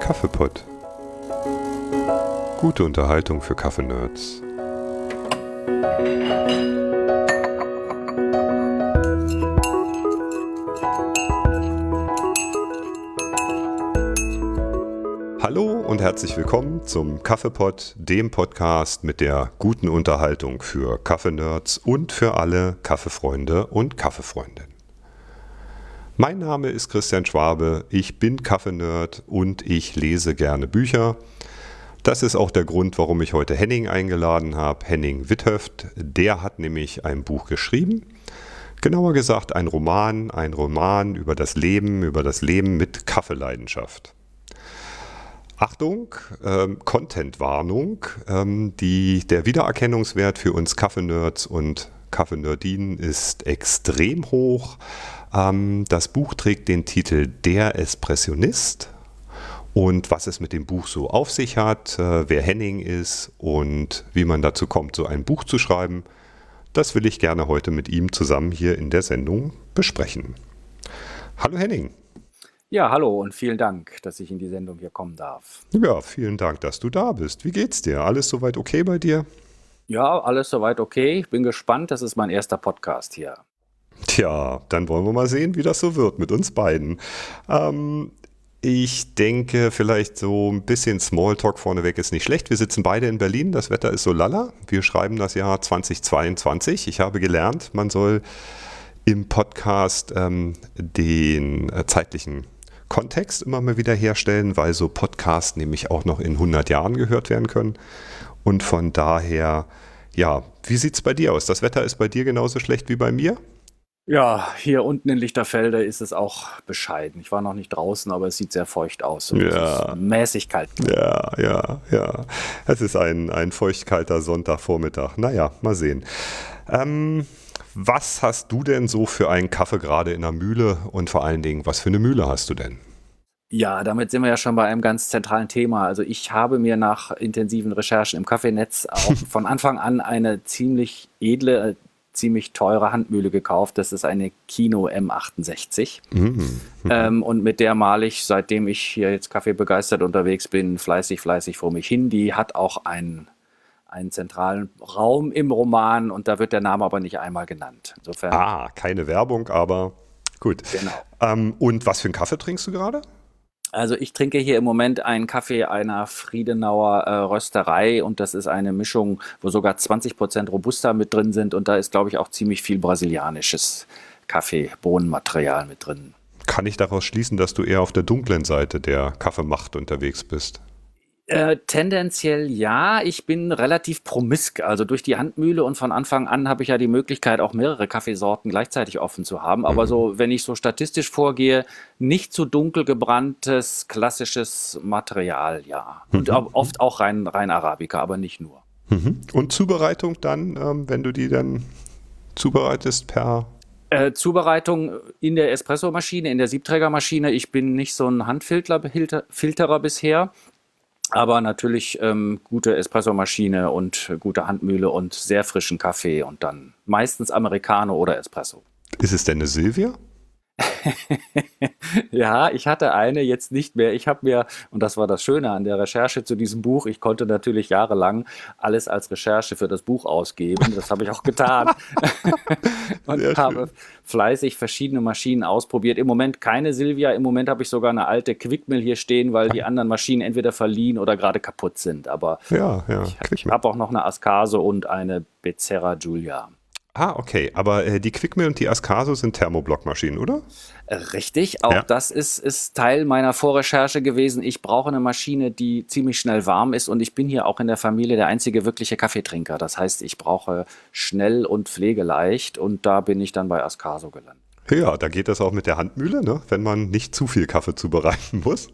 Kaffeepott. Gute Unterhaltung für Kaffeenerds. Und herzlich willkommen zum Kaffeepott, dem Podcast mit der guten Unterhaltung für Kaffeenerds und für alle Kaffeefreunde und Kaffeefreundinnen. Mein Name ist Christian Schwabe, ich bin Kaffeenerd und ich lese gerne Bücher. Das ist auch der Grund, warum ich heute Henning eingeladen habe, Henning Witthöft. Der hat nämlich ein Buch geschrieben. Genauer gesagt ein Roman, ein Roman über das Leben, über das Leben mit Kaffeeleidenschaft. Achtung, ähm, Content-Warnung. Ähm, der Wiedererkennungswert für uns Kaffeenerds und Kaffeenerdinen ist extrem hoch. Ähm, das Buch trägt den Titel Der Espressionist. Und was es mit dem Buch so auf sich hat, äh, wer Henning ist und wie man dazu kommt, so ein Buch zu schreiben, das will ich gerne heute mit ihm zusammen hier in der Sendung besprechen. Hallo Henning. Ja, hallo und vielen Dank, dass ich in die Sendung hier kommen darf. Ja, vielen Dank, dass du da bist. Wie geht's dir? Alles soweit okay bei dir? Ja, alles soweit okay. Ich bin gespannt. Das ist mein erster Podcast hier. Tja, dann wollen wir mal sehen, wie das so wird mit uns beiden. Ähm, ich denke, vielleicht so ein bisschen Smalltalk vorneweg ist nicht schlecht. Wir sitzen beide in Berlin. Das Wetter ist so lala. Wir schreiben das Jahr 2022. Ich habe gelernt, man soll im Podcast ähm, den äh, zeitlichen Kontext immer mal wieder herstellen, weil so Podcasts nämlich auch noch in 100 Jahren gehört werden können. Und von daher, ja, wie sieht es bei dir aus? Das Wetter ist bei dir genauso schlecht wie bei mir? Ja, hier unten in Lichterfelde ist es auch bescheiden. Ich war noch nicht draußen, aber es sieht sehr feucht aus. Ja. mäßig kalt. Ja, ja, ja. Es ist ein, ein feuchtkalter Sonntagvormittag. Naja, mal sehen. Ähm, was hast du denn so für einen Kaffee gerade in der Mühle und vor allen Dingen, was für eine Mühle hast du denn? Ja, damit sind wir ja schon bei einem ganz zentralen Thema. Also ich habe mir nach intensiven Recherchen im Kaffeenetz auch von Anfang an eine ziemlich edle, ziemlich teure Handmühle gekauft. Das ist eine Kino M68. Mhm. Ähm, und mit der male ich, seitdem ich hier jetzt Kaffee begeistert unterwegs bin, fleißig, fleißig vor mich hin. Die hat auch einen, einen zentralen Raum im Roman und da wird der Name aber nicht einmal genannt. Insofern. Ah, keine Werbung, aber gut. Genau. Ähm, und was für einen Kaffee trinkst du gerade? Also ich trinke hier im Moment einen Kaffee einer Friedenauer äh, Rösterei und das ist eine Mischung, wo sogar 20% Robusta mit drin sind und da ist, glaube ich, auch ziemlich viel brasilianisches Kaffeebohnenmaterial mit drin. Kann ich daraus schließen, dass du eher auf der dunklen Seite der Kaffeemacht unterwegs bist? Äh, tendenziell ja. Ich bin relativ promisk. Also durch die Handmühle und von Anfang an habe ich ja die Möglichkeit, auch mehrere Kaffeesorten gleichzeitig offen zu haben. Aber mhm. so, wenn ich so statistisch vorgehe, nicht zu dunkel gebranntes, klassisches Material, ja. Und mhm. oft auch rein, rein Arabica, aber nicht nur. Mhm. Und Zubereitung dann, ähm, wenn du die dann zubereitest per äh, Zubereitung in der Espressomaschine, in der Siebträgermaschine. Ich bin nicht so ein Handfilterer bisher. Aber natürlich ähm, gute Espressomaschine und gute Handmühle und sehr frischen Kaffee und dann meistens Americano oder Espresso. Ist es denn eine Silvia? ja, ich hatte eine, jetzt nicht mehr. Ich habe mir, und das war das Schöne an der Recherche zu diesem Buch, ich konnte natürlich jahrelang alles als Recherche für das Buch ausgeben. Das habe ich auch getan. und Sehr habe schön. fleißig verschiedene Maschinen ausprobiert. Im Moment keine Silvia, im Moment habe ich sogar eine alte Quickmill hier stehen, weil die anderen Maschinen entweder verliehen oder gerade kaputt sind. Aber ja, ja, ich, ich habe auch noch eine Ascase und eine Becerra Giulia. Ah, okay. Aber äh, die Quickmill und die Ascaso sind Thermoblockmaschinen, oder? Richtig. Auch ja. das ist, ist Teil meiner Vorrecherche gewesen. Ich brauche eine Maschine, die ziemlich schnell warm ist und ich bin hier auch in der Familie der einzige wirkliche Kaffeetrinker. Das heißt, ich brauche schnell und pflegeleicht und da bin ich dann bei Ascaso gelandet. Ja, da geht das auch mit der Handmühle, ne? wenn man nicht zu viel Kaffee zubereiten muss.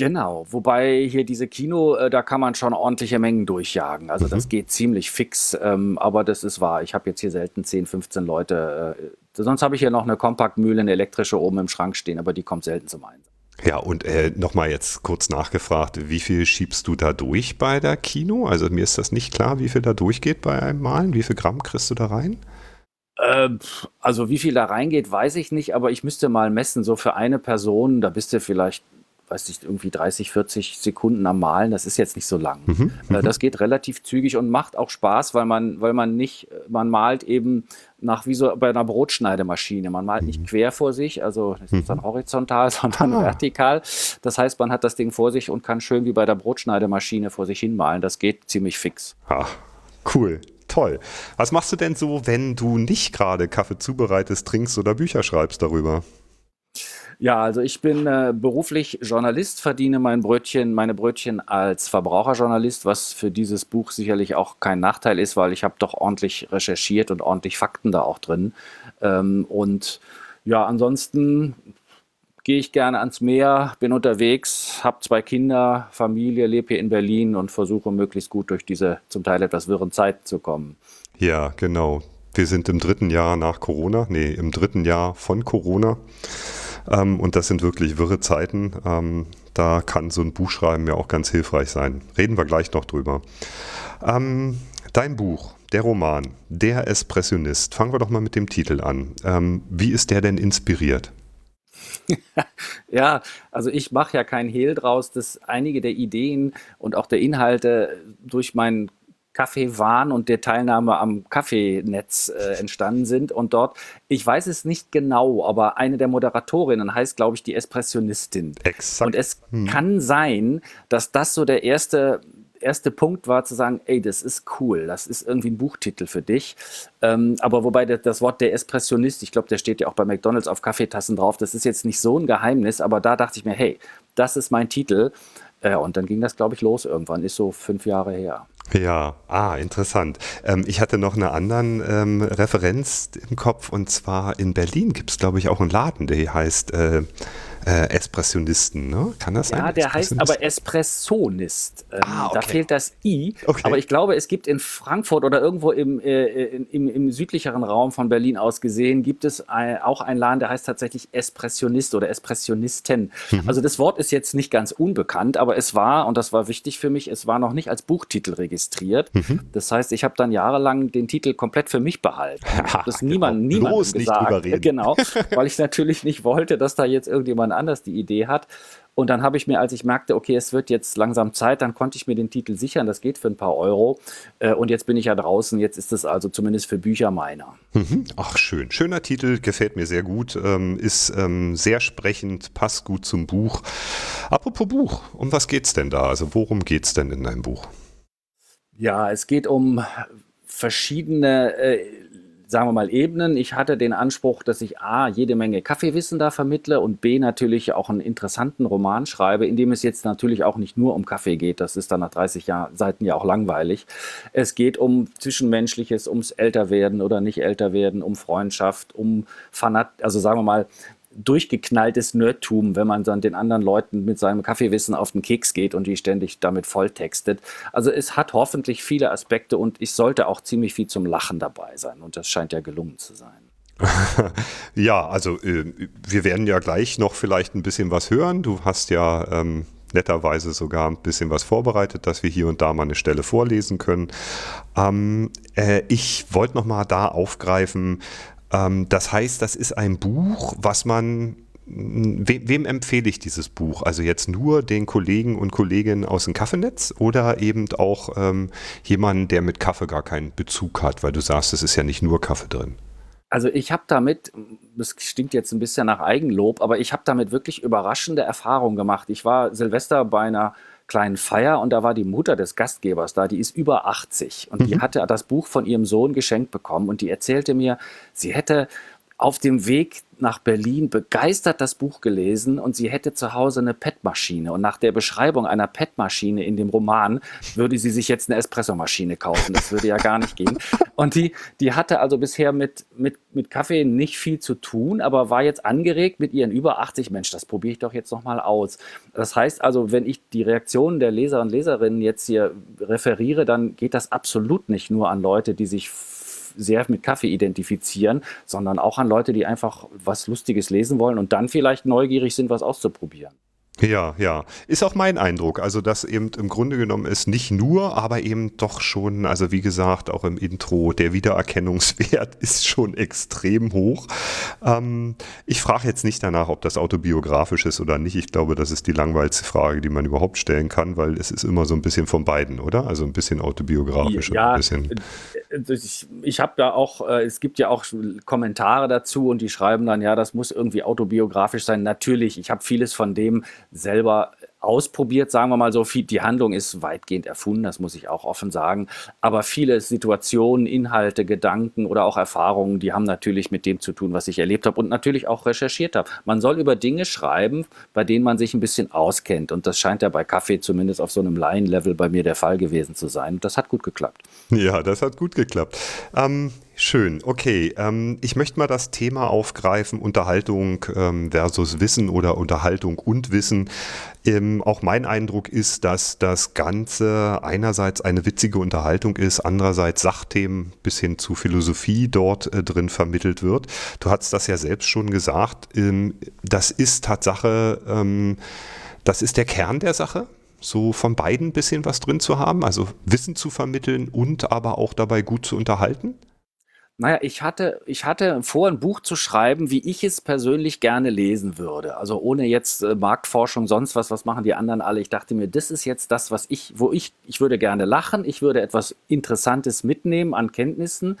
Genau, wobei hier diese Kino, äh, da kann man schon ordentliche Mengen durchjagen. Also mhm. das geht ziemlich fix, ähm, aber das ist wahr. Ich habe jetzt hier selten 10, 15 Leute. Äh, sonst habe ich hier noch eine Kompaktmühle, eine elektrische oben im Schrank stehen, aber die kommt selten zum Einsatz. Ja, und äh, nochmal jetzt kurz nachgefragt, wie viel schiebst du da durch bei der Kino? Also mir ist das nicht klar, wie viel da durchgeht bei einem Malen. Wie viel Gramm kriegst du da rein? Äh, also wie viel da reingeht, weiß ich nicht, aber ich müsste mal messen. So für eine Person, da bist du vielleicht weiß nicht, irgendwie 30, 40 Sekunden am Malen, das ist jetzt nicht so lang. Mhm, äh, mhm. das geht relativ zügig und macht auch Spaß, weil man, weil man nicht, man malt eben nach wie so bei einer Brotschneidemaschine. Man malt nicht mhm. quer vor sich, also das ist dann mhm. horizontal, sondern ah. vertikal. Das heißt, man hat das Ding vor sich und kann schön wie bei der Brotschneidemaschine vor sich hin malen. Das geht ziemlich fix. Ah, cool. Toll. Was machst du denn so, wenn du nicht gerade Kaffee zubereitest, trinkst oder Bücher schreibst darüber? Ja, also ich bin äh, beruflich Journalist, verdiene mein Brötchen, meine Brötchen als Verbraucherjournalist, was für dieses Buch sicherlich auch kein Nachteil ist, weil ich habe doch ordentlich recherchiert und ordentlich Fakten da auch drin. Ähm, und ja, ansonsten gehe ich gerne ans Meer, bin unterwegs, habe zwei Kinder, Familie, lebe hier in Berlin und versuche möglichst gut durch diese zum Teil etwas wirren Zeiten zu kommen. Ja, genau. Wir sind im dritten Jahr nach Corona, nee, im dritten Jahr von Corona. Ähm, und das sind wirklich wirre Zeiten. Ähm, da kann so ein Buchschreiben ja auch ganz hilfreich sein. Reden wir gleich noch drüber. Ähm, dein Buch, der Roman, Der Espressionist. Fangen wir doch mal mit dem Titel an. Ähm, wie ist der denn inspiriert? ja, also ich mache ja kein Hehl draus, dass einige der Ideen und auch der Inhalte durch meinen Kaffeewahn und der Teilnahme am Kaffeenetz äh, entstanden sind. Und dort, ich weiß es nicht genau, aber eine der Moderatorinnen heißt, glaube ich, die Espressionistin. Exakt. Und es hm. kann sein, dass das so der erste erste Punkt war zu sagen, ey, das ist cool, das ist irgendwie ein Buchtitel für dich. Ähm, aber wobei das, das Wort der Espressionist, ich glaube, der steht ja auch bei McDonalds auf Kaffeetassen drauf, das ist jetzt nicht so ein Geheimnis, aber da dachte ich mir, hey, das ist mein Titel. Äh, und dann ging das, glaube ich, los irgendwann, ist so fünf Jahre her. Ja, ah, interessant. Ähm, ich hatte noch eine anderen ähm, Referenz im Kopf und zwar in Berlin gibt es, glaube ich, auch einen Laden, der heißt äh, äh, Espressionisten, ne? Kann das sein? Ja, der heißt aber Espressonist. Ähm, ah, okay. Da fehlt das I. Okay. Aber ich glaube, es gibt in Frankfurt oder irgendwo im, äh, im, im, südlicheren Raum von Berlin aus gesehen, gibt es ein, auch einen Laden, der heißt tatsächlich Espressionist oder Espressionisten. Mhm. Also das Wort ist jetzt nicht ganz unbekannt, aber es war, und das war wichtig für mich, es war noch nicht als Buchtitel registriert. Mhm. Das heißt, ich habe dann jahrelang den Titel komplett für mich behalten. Ich habe das niemand, genau. niemandem gesagt. Genau, weil ich natürlich nicht wollte, dass da jetzt irgendjemand jemand anders die Idee hat. Und dann habe ich mir, als ich merkte, okay, es wird jetzt langsam Zeit, dann konnte ich mir den Titel sichern. Das geht für ein paar Euro. Äh, und jetzt bin ich ja draußen. Jetzt ist es also zumindest für Bücher meiner. Mhm. Ach, schön. Schöner Titel, gefällt mir sehr gut. Ähm, ist ähm, sehr sprechend, passt gut zum Buch. Apropos Buch, um was geht es denn da? Also, worum geht es denn in deinem Buch? Ja, es geht um verschiedene äh, sagen wir mal, Ebenen. Ich hatte den Anspruch, dass ich A, jede Menge Kaffeewissen da vermittle und B, natürlich auch einen interessanten Roman schreibe, in dem es jetzt natürlich auch nicht nur um Kaffee geht. Das ist dann nach 30 Jahr, Seiten ja auch langweilig. Es geht um Zwischenmenschliches, ums Älterwerden oder nicht Älterwerden, um Freundschaft, um Fanat, also sagen wir mal, durchgeknalltes Nerdtum, wenn man dann den anderen Leuten mit seinem Kaffeewissen auf den Keks geht und die ständig damit volltextet. Also es hat hoffentlich viele Aspekte und ich sollte auch ziemlich viel zum Lachen dabei sein und das scheint ja gelungen zu sein. ja, also äh, wir werden ja gleich noch vielleicht ein bisschen was hören. Du hast ja ähm, netterweise sogar ein bisschen was vorbereitet, dass wir hier und da mal eine Stelle vorlesen können. Ähm, äh, ich wollte noch mal da aufgreifen, ähm, das heißt, das ist ein Buch, was man We wem empfehle ich dieses Buch? Also jetzt nur den Kollegen und Kolleginnen aus dem Kaffeenetz oder eben auch ähm, jemanden, der mit Kaffee gar keinen Bezug hat, weil du sagst, es ist ja nicht nur Kaffee drin. Also ich habe damit, das stinkt jetzt ein bisschen nach Eigenlob, aber ich habe damit wirklich überraschende Erfahrungen gemacht. Ich war Silvester bei einer kleinen Feier und da war die Mutter des Gastgebers da, die ist über 80 und mhm. die hatte das Buch von ihrem Sohn geschenkt bekommen und die erzählte mir, sie hätte auf dem Weg nach Berlin begeistert das Buch gelesen und sie hätte zu Hause eine PET-Maschine. Und nach der Beschreibung einer PET-Maschine in dem Roman würde sie sich jetzt eine Espressomaschine kaufen. Das würde ja gar nicht gehen. Und die, die hatte also bisher mit, mit, mit Kaffee nicht viel zu tun, aber war jetzt angeregt mit ihren über 80. Mensch, das probiere ich doch jetzt nochmal aus. Das heißt also, wenn ich die Reaktionen der Leser und Leserinnen jetzt hier referiere, dann geht das absolut nicht nur an Leute, die sich sehr mit Kaffee identifizieren, sondern auch an Leute, die einfach was Lustiges lesen wollen und dann vielleicht neugierig sind, was auszuprobieren. Ja, ja. Ist auch mein Eindruck. Also, dass eben im Grunde genommen ist nicht nur, aber eben doch schon, also wie gesagt, auch im Intro, der Wiedererkennungswert ist schon extrem hoch. Ähm, ich frage jetzt nicht danach, ob das autobiografisch ist oder nicht. Ich glaube, das ist die langweiligste Frage, die man überhaupt stellen kann, weil es ist immer so ein bisschen von beiden, oder? Also ein bisschen autobiografisch ja, und ein bisschen. Äh, ich, ich habe da auch, äh, es gibt ja auch Kommentare dazu und die schreiben dann, ja, das muss irgendwie autobiografisch sein. Natürlich, ich habe vieles von dem selber ausprobiert, sagen wir mal so. Die Handlung ist weitgehend erfunden, das muss ich auch offen sagen. Aber viele Situationen, Inhalte, Gedanken oder auch Erfahrungen, die haben natürlich mit dem zu tun, was ich erlebt habe und natürlich auch recherchiert habe. Man soll über Dinge schreiben, bei denen man sich ein bisschen auskennt. Und das scheint ja bei Kaffee zumindest auf so einem Laienlevel bei mir der Fall gewesen zu sein. Das hat gut geklappt. Ja, das hat gut geklappt. Ähm, Schön, okay. Ähm, ich möchte mal das Thema aufgreifen, Unterhaltung ähm, versus Wissen oder Unterhaltung und Wissen. Ähm, auch mein Eindruck ist, dass das Ganze einerseits eine witzige Unterhaltung ist, andererseits Sachthemen bis hin zu Philosophie dort äh, drin vermittelt wird. Du hast das ja selbst schon gesagt. Ähm, das ist Tatsache, ähm, das ist der Kern der Sache so von beiden ein bisschen was drin zu haben, also Wissen zu vermitteln und aber auch dabei gut zu unterhalten? Naja, ich hatte, ich hatte vor, ein Buch zu schreiben, wie ich es persönlich gerne lesen würde. Also ohne jetzt äh, Marktforschung, sonst was, was machen die anderen alle. Ich dachte mir, das ist jetzt das, was ich, wo ich, ich würde gerne lachen, ich würde etwas Interessantes mitnehmen an Kenntnissen.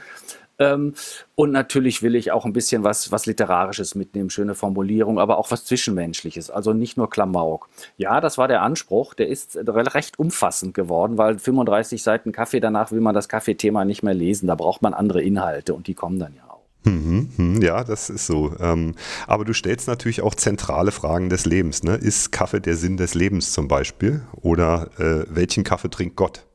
Ähm, und natürlich will ich auch ein bisschen was, was Literarisches mitnehmen, schöne Formulierung, aber auch was Zwischenmenschliches, also nicht nur Klamauk. Ja, das war der Anspruch, der ist recht umfassend geworden, weil 35 Seiten Kaffee, danach will man das Kaffeethema nicht mehr lesen, da braucht man andere Inhalte und die kommen dann ja auch. Mhm, mhm, ja, das ist so. Ähm, aber du stellst natürlich auch zentrale Fragen des Lebens. Ne? Ist Kaffee der Sinn des Lebens zum Beispiel? Oder äh, welchen Kaffee trinkt Gott?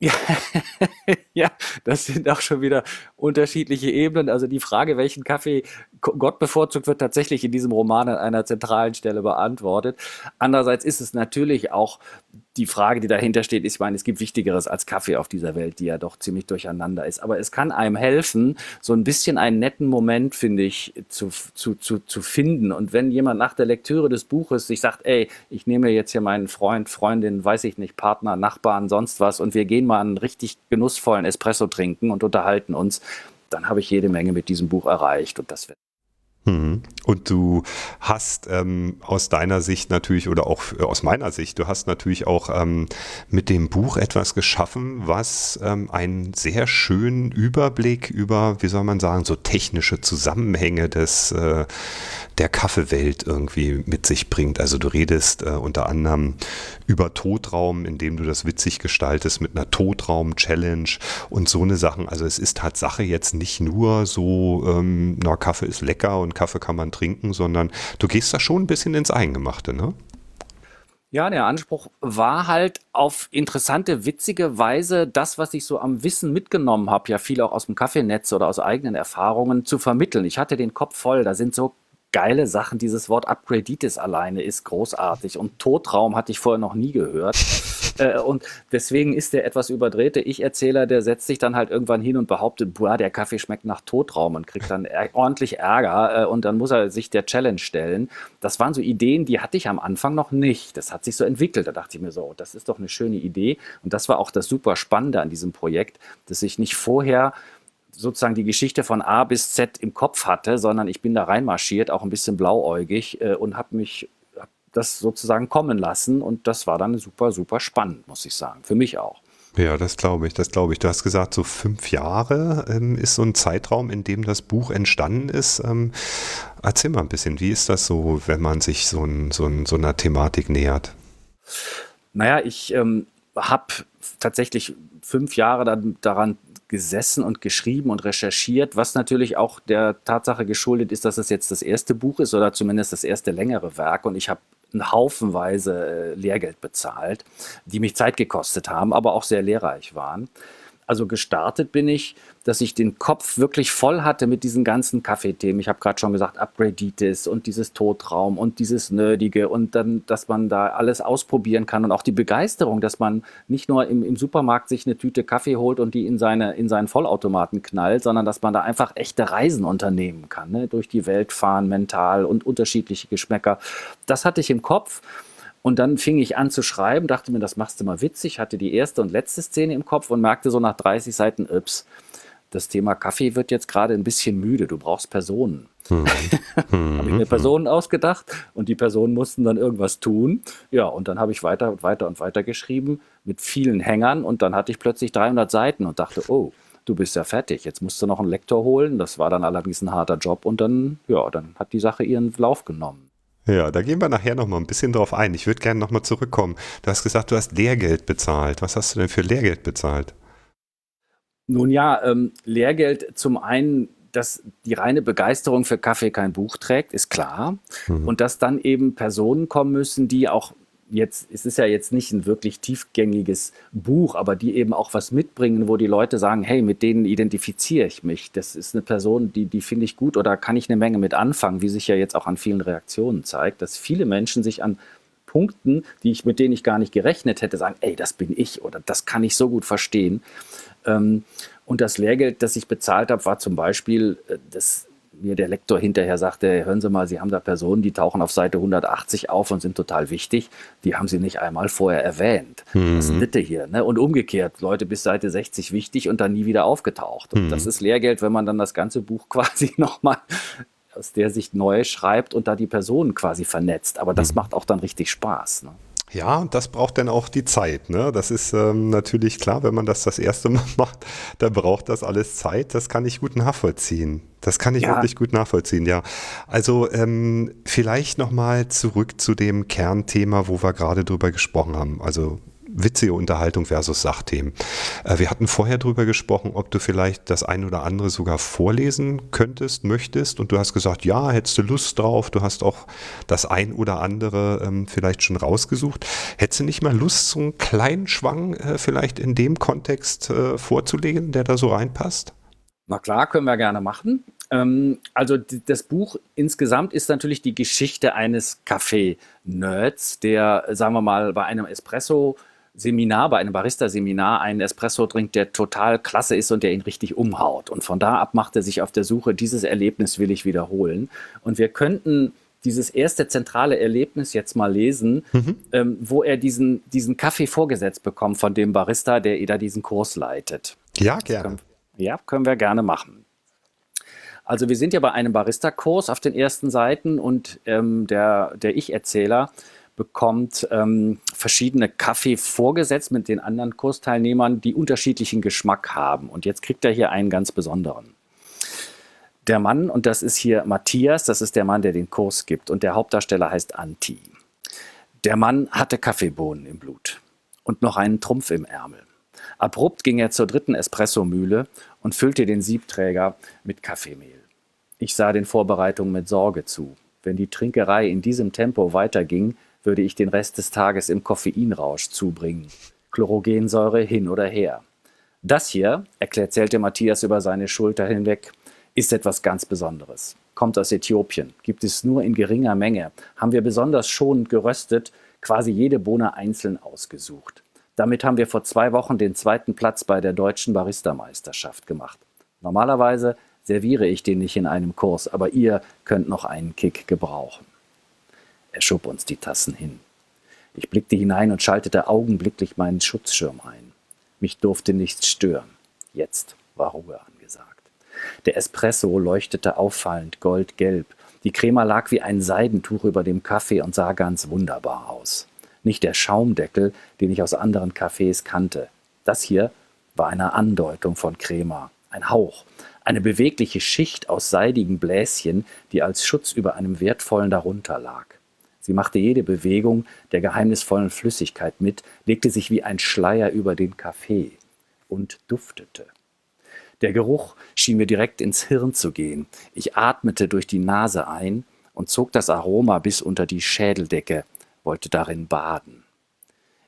Ja, ja, das sind auch schon wieder unterschiedliche Ebenen. Also die Frage, welchen Kaffee Gott bevorzugt, wird tatsächlich in diesem Roman an einer zentralen Stelle beantwortet. Andererseits ist es natürlich auch die Frage, die dahinter steht, ich meine, es gibt Wichtigeres als Kaffee auf dieser Welt, die ja doch ziemlich durcheinander ist. Aber es kann einem helfen, so ein bisschen einen netten Moment, finde ich, zu, zu, zu, zu finden. Und wenn jemand nach der Lektüre des Buches sich sagt, ey, ich nehme jetzt hier meinen Freund, Freundin, weiß ich nicht, Partner, Nachbarn, sonst was und wir gehen mal einen richtig genussvollen Espresso trinken und unterhalten uns, dann habe ich jede Menge mit diesem Buch erreicht und das wird. Und du hast ähm, aus deiner Sicht natürlich oder auch äh, aus meiner Sicht, du hast natürlich auch ähm, mit dem Buch etwas geschaffen, was ähm, einen sehr schönen Überblick über, wie soll man sagen, so technische Zusammenhänge des, äh, der Kaffeewelt irgendwie mit sich bringt. Also du redest äh, unter anderem über Totraum, indem du das witzig gestaltest mit einer Totraum-Challenge und so eine Sachen. Also es ist Tatsache jetzt nicht nur so, ähm, na, Kaffee ist lecker und Kaffee kann man trinken, sondern du gehst da schon ein bisschen ins Eingemachte, ne? Ja, der Anspruch war halt auf interessante, witzige Weise das, was ich so am Wissen mitgenommen habe, ja viel auch aus dem Kaffeenetz oder aus eigenen Erfahrungen zu vermitteln. Ich hatte den Kopf voll, da sind so geile Sachen. Dieses Wort Upgraditis alleine ist großartig und Totraum hatte ich vorher noch nie gehört. Äh, und deswegen ist der etwas überdrehte Ich-Erzähler, der setzt sich dann halt irgendwann hin und behauptet, boah, der Kaffee schmeckt nach Totraum und kriegt dann ordentlich Ärger äh, und dann muss er sich der Challenge stellen. Das waren so Ideen, die hatte ich am Anfang noch nicht. Das hat sich so entwickelt. Da dachte ich mir so, das ist doch eine schöne Idee. Und das war auch das super Spannende an diesem Projekt, dass ich nicht vorher sozusagen die Geschichte von A bis Z im Kopf hatte, sondern ich bin da reinmarschiert, auch ein bisschen blauäugig äh, und habe mich das sozusagen kommen lassen und das war dann super, super spannend, muss ich sagen. Für mich auch. Ja, das glaube ich, das glaube ich. Du hast gesagt, so fünf Jahre ähm, ist so ein Zeitraum, in dem das Buch entstanden ist. Ähm, erzähl mal ein bisschen, wie ist das so, wenn man sich so, ein, so, ein, so einer Thematik nähert? Naja, ich ähm, habe tatsächlich fünf Jahre dann daran gesessen und geschrieben und recherchiert, was natürlich auch der Tatsache geschuldet ist, dass es jetzt das erste Buch ist oder zumindest das erste längere Werk. Und ich habe einen Haufenweise äh, Lehrgeld bezahlt, die mich Zeit gekostet haben, aber auch sehr lehrreich waren. Also gestartet bin ich, dass ich den Kopf wirklich voll hatte mit diesen ganzen Kaffeethemen. Ich habe gerade schon gesagt, Upgraditis und dieses Totraum und dieses Nerdige und dann, dass man da alles ausprobieren kann und auch die Begeisterung, dass man nicht nur im, im Supermarkt sich eine Tüte Kaffee holt und die in, seine, in seinen Vollautomaten knallt, sondern dass man da einfach echte Reisen unternehmen kann, ne? durch die Welt fahren, mental und unterschiedliche Geschmäcker. Das hatte ich im Kopf Und dann fing ich an zu schreiben, dachte mir, das machst du mal witzig, hatte die erste und letzte Szene im Kopf und merkte so nach 30 Seiten, ups, das Thema Kaffee wird jetzt gerade ein bisschen müde, du brauchst Personen. Hm. habe ich mir Personen ausgedacht und die Personen mussten dann irgendwas tun. Ja, und dann habe ich weiter und weiter und weiter geschrieben mit vielen Hängern und dann hatte ich plötzlich 300 Seiten und dachte, oh, du bist ja fertig, jetzt musst du noch einen Lektor holen. Das war dann allerdings ein harter Job und dann, ja, dann hat die Sache ihren Lauf genommen. Ja, da gehen wir nachher noch mal ein bisschen drauf ein. Ich würde gerne noch mal zurückkommen. Du hast gesagt, du hast Lehrgeld bezahlt. Was hast du denn für Lehrgeld bezahlt? Nun ja, ähm, Lehrgeld zum einen, dass die reine Begeisterung für Kaffee kein Buch trägt, ist klar. Mhm. Und dass dann eben Personen kommen müssen, die auch jetzt, es ist ja jetzt nicht ein wirklich tiefgängiges Buch, aber die eben auch was mitbringen, wo die Leute sagen, hey, mit denen identifiziere ich mich. Das ist eine Person, die, die finde ich gut oder kann ich eine Menge mit anfangen, wie sich ja jetzt auch an vielen Reaktionen zeigt, dass viele Menschen sich an Punkten, die ich, mit denen ich gar nicht gerechnet hätte, sagen, ey, das bin ich oder das kann ich so gut verstehen. Ähm, und das Lehrgeld, das ich bezahlt habe, war zum Beispiel, äh, dass mir der Lektor hinterher sagte, hören Sie mal, Sie haben da Personen, die tauchen auf Seite 180 auf und sind total wichtig. Die haben Sie nicht einmal vorher erwähnt. Mhm. Das ist Bitte hier. Ne? Und umgekehrt, Leute bis Seite 60 wichtig und dann nie wieder aufgetaucht. Und mhm. das ist Lehrgeld, wenn man dann das ganze Buch quasi nochmal aus der Sicht neu schreibt und da die Personen quasi vernetzt. Aber das mhm. macht auch dann richtig Spaß. Ne? Ja, und das braucht dann auch die Zeit. Ne? Das ist ähm, natürlich klar, wenn man das das erste Mal macht, dann braucht das alles Zeit. Das kann ich gut nachvollziehen. Das kann ich ja. wirklich gut nachvollziehen, ja. Also ähm, vielleicht nochmal zurück zu dem Kernthema, wo wir gerade drüber gesprochen haben. Also witzige Unterhaltung versus Sachthemen. Äh, wir hatten vorher drüber gesprochen, ob du vielleicht das ein oder andere sogar vorlesen könntest, möchtest. Und du hast gesagt, ja, hättest du Lust drauf. Du hast auch das ein oder andere ähm, vielleicht schon rausgesucht. Hättest du nicht mal Lust, so einen kleinen Schwang äh, vielleicht in dem Kontext äh, vorzulegen, der da so reinpasst? Na klar, können wir gerne machen. Ähm, also das Buch insgesamt ist natürlich die Geschichte eines Kaffee-Nerds, der, sagen wir mal, bei einem Espresso Seminar, bei einem Barista-Seminar einen Espresso trinkt, der total klasse ist und der ihn richtig umhaut. Und von da ab macht er sich auf der Suche, dieses Erlebnis will ich wiederholen. Und wir könnten dieses erste zentrale Erlebnis jetzt mal lesen, mhm. ähm, wo er diesen, diesen Kaffee vorgesetzt bekommt von dem Barista, der da diesen Kurs leitet. Ja, gerne. Können, ja, können wir gerne machen. Also wir sind ja bei einem Barista-Kurs auf den ersten Seiten und ähm, der, der Ich-Erzähler bekommt ähm, verschiedene Kaffee vorgesetzt mit den anderen Kursteilnehmern, die unterschiedlichen Geschmack haben. Und jetzt kriegt er hier einen ganz besonderen. Der Mann, und das ist hier Matthias, das ist der Mann, der den Kurs gibt. Und der Hauptdarsteller heißt Anti. Der Mann hatte Kaffeebohnen im Blut und noch einen Trumpf im Ärmel. Abrupt ging er zur dritten Espressomühle und füllte den Siebträger mit Kaffeemehl. Ich sah den Vorbereitungen mit Sorge zu. Wenn die Trinkerei in diesem Tempo weiterging, würde ich den Rest des Tages im Koffeinrausch zubringen. Chlorogensäure hin oder her. Das hier, erzählte Matthias über seine Schulter hinweg, ist etwas ganz Besonderes. Kommt aus Äthiopien, gibt es nur in geringer Menge, haben wir besonders schonend geröstet, quasi jede Bohne einzeln ausgesucht. Damit haben wir vor zwei Wochen den zweiten Platz bei der deutschen Barista-Meisterschaft gemacht. Normalerweise serviere ich den nicht in einem Kurs, aber ihr könnt noch einen Kick gebrauchen. Er schob uns die Tassen hin. Ich blickte hinein und schaltete augenblicklich meinen Schutzschirm ein. Mich durfte nichts stören. Jetzt war Ruhe angesagt. Der Espresso leuchtete auffallend goldgelb. Die Crema lag wie ein Seidentuch über dem Kaffee und sah ganz wunderbar aus. Nicht der Schaumdeckel, den ich aus anderen Cafés kannte. Das hier war eine Andeutung von Crema, ein Hauch, eine bewegliche Schicht aus seidigen Bläschen, die als Schutz über einem wertvollen darunter lag. Sie machte jede Bewegung der geheimnisvollen Flüssigkeit mit, legte sich wie ein Schleier über den Kaffee und duftete. Der Geruch schien mir direkt ins Hirn zu gehen. Ich atmete durch die Nase ein und zog das Aroma bis unter die Schädeldecke, wollte darin baden.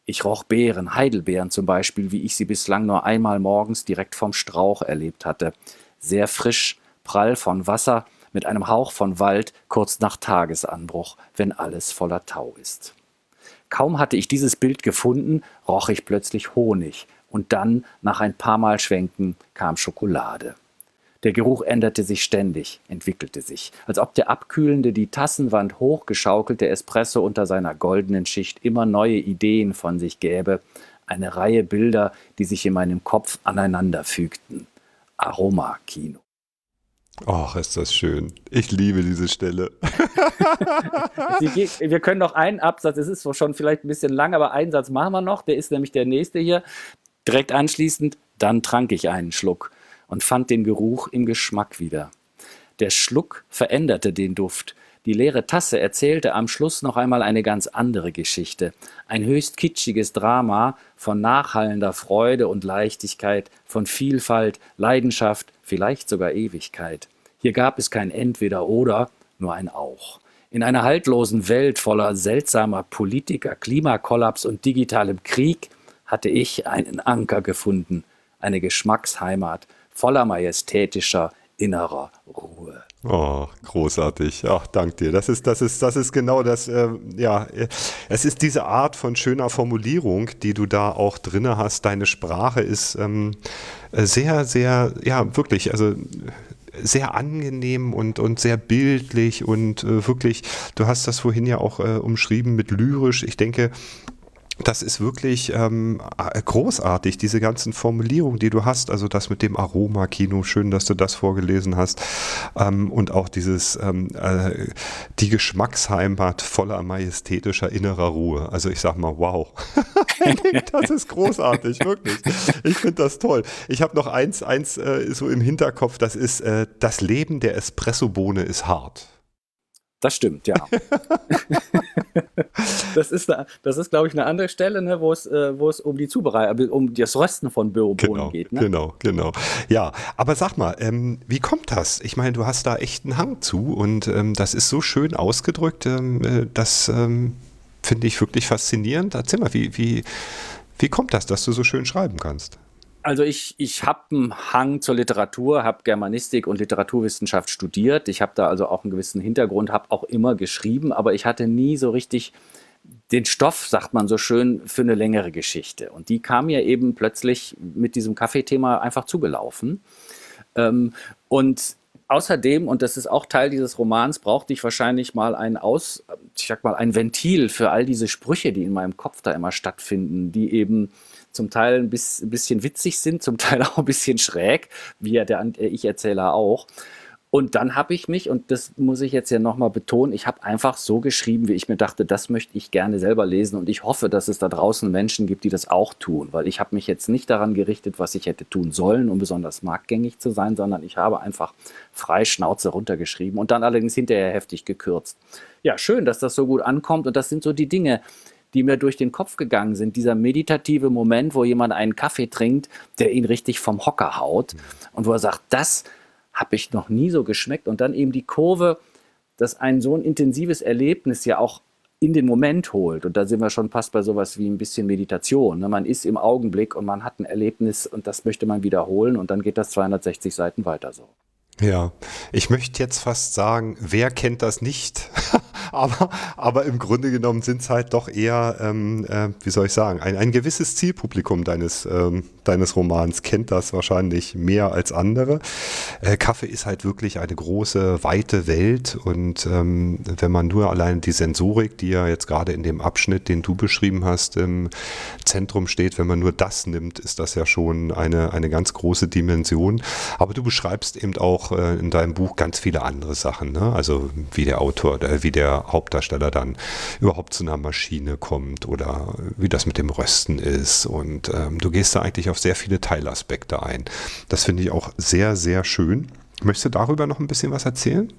Ich roch Beeren, Heidelbeeren zum Beispiel, wie ich sie bislang nur einmal morgens direkt vom Strauch erlebt hatte. Sehr frisch, prall von Wasser mit einem Hauch von Wald kurz nach Tagesanbruch, wenn alles voller Tau ist. Kaum hatte ich dieses Bild gefunden, roch ich plötzlich Honig, und dann, nach ein paar Mal Schwenken, kam Schokolade. Der Geruch änderte sich ständig, entwickelte sich, als ob der abkühlende, die Tassenwand hochgeschaukelte Espresso unter seiner goldenen Schicht immer neue Ideen von sich gäbe, eine Reihe Bilder, die sich in meinem Kopf aneinander fügten. Aroma-Kino. Ach, ist das schön. Ich liebe diese Stelle. wir können noch einen Absatz, es ist schon vielleicht ein bisschen lang, aber einen Satz machen wir noch. Der ist nämlich der nächste hier. Direkt anschließend, dann trank ich einen Schluck und fand den Geruch im Geschmack wieder. Der Schluck veränderte den Duft. Die leere Tasse erzählte am Schluss noch einmal eine ganz andere Geschichte. Ein höchst kitschiges Drama von nachhallender Freude und Leichtigkeit, von Vielfalt, Leidenschaft, vielleicht sogar Ewigkeit. Hier gab es kein Entweder oder, nur ein Auch. In einer haltlosen Welt voller seltsamer Politiker, Klimakollaps und digitalem Krieg hatte ich einen Anker gefunden, eine Geschmacksheimat voller majestätischer innerer Ruhe. Oh, großartig. Ach, dank dir. Das ist, das ist, das ist genau das, äh, ja, es ist diese Art von schöner Formulierung, die du da auch drinne hast. Deine Sprache ist ähm, sehr, sehr, ja, wirklich, also sehr angenehm und, und sehr bildlich und äh, wirklich, du hast das vorhin ja auch äh, umschrieben mit lyrisch. Ich denke, das ist wirklich ähm, großartig, diese ganzen Formulierungen, die du hast. Also das mit dem Aroma-Kino, schön, dass du das vorgelesen hast. Ähm, und auch dieses, ähm, äh, die Geschmacksheimat voller majestätischer innerer Ruhe. Also ich sag mal, wow. das ist großartig, wirklich. Ich finde das toll. Ich habe noch eins, eins äh, so im Hinterkopf, das ist, äh, das Leben der Espressobohne ist hart. Das stimmt, ja. das ist, das ist glaube ich, eine andere Stelle, ne, wo, es, äh, wo es um die Zubereitung, äh, um das Rösten von Bohnen genau, geht. Ne? Genau, genau. Ja, aber sag mal, ähm, wie kommt das? Ich meine, du hast da echt einen Hang zu und ähm, das ist so schön ausgedrückt, ähm, äh, das ähm, finde ich wirklich faszinierend. Erzähl mal, wie, wie, wie kommt das, dass du so schön schreiben kannst? Also ich, ich habe einen Hang zur Literatur, habe Germanistik und Literaturwissenschaft studiert. Ich habe da also auch einen gewissen Hintergrund, habe auch immer geschrieben, aber ich hatte nie so richtig den Stoff, sagt man so schön, für eine längere Geschichte. Und die kam mir eben plötzlich mit diesem Kaffeethema einfach zugelaufen. Ähm, und außerdem, und das ist auch Teil dieses Romans, brauchte ich wahrscheinlich mal ein Aus, ich sag mal, ein Ventil für all diese Sprüche, die in meinem Kopf da immer stattfinden, die eben zum Teil ein bisschen witzig sind, zum Teil auch ein bisschen schräg, wie ja der Ich-Erzähler auch. Und dann habe ich mich, und das muss ich jetzt ja nochmal betonen, ich habe einfach so geschrieben, wie ich mir dachte, das möchte ich gerne selber lesen. Und ich hoffe, dass es da draußen Menschen gibt, die das auch tun. Weil ich habe mich jetzt nicht daran gerichtet, was ich hätte tun sollen, um besonders marktgängig zu sein, sondern ich habe einfach frei Schnauze runtergeschrieben und dann allerdings hinterher heftig gekürzt. Ja, schön, dass das so gut ankommt. Und das sind so die Dinge, die mir durch den Kopf gegangen sind. Dieser meditative Moment, wo jemand einen Kaffee trinkt, der ihn richtig vom Hocker haut und wo er sagt, das habe ich noch nie so geschmeckt. Und dann eben die Kurve, dass ein so ein intensives Erlebnis ja auch in den Moment holt. Und da sind wir schon fast bei sowas wie ein bisschen Meditation. Ne? Man ist im Augenblick und man hat ein Erlebnis und das möchte man wiederholen und dann geht das 260 Seiten weiter so. Ja, ich möchte jetzt fast sagen, wer kennt das nicht? aber, aber im Grunde genommen sind es halt doch eher, ähm, äh, wie soll ich sagen, ein, ein gewisses Zielpublikum deines, ähm, deines Romans kennt das wahrscheinlich mehr als andere. Äh, Kaffee ist halt wirklich eine große, weite Welt und ähm, wenn man nur allein die Sensorik, die ja jetzt gerade in dem Abschnitt, den du beschrieben hast, im Zentrum steht, wenn man nur das nimmt, ist das ja schon eine, eine ganz große Dimension. Aber du beschreibst eben auch äh, in deinem Buch ganz viele andere Sachen, ne? also wie der Autor, äh, wie der Hauptdarsteller dann überhaupt zu einer Maschine kommt oder wie das mit dem Rösten ist. Und ähm, du gehst da eigentlich auf sehr viele Teilaspekte ein. Das finde ich auch sehr, sehr schön. Möchtest du darüber noch ein bisschen was erzählen?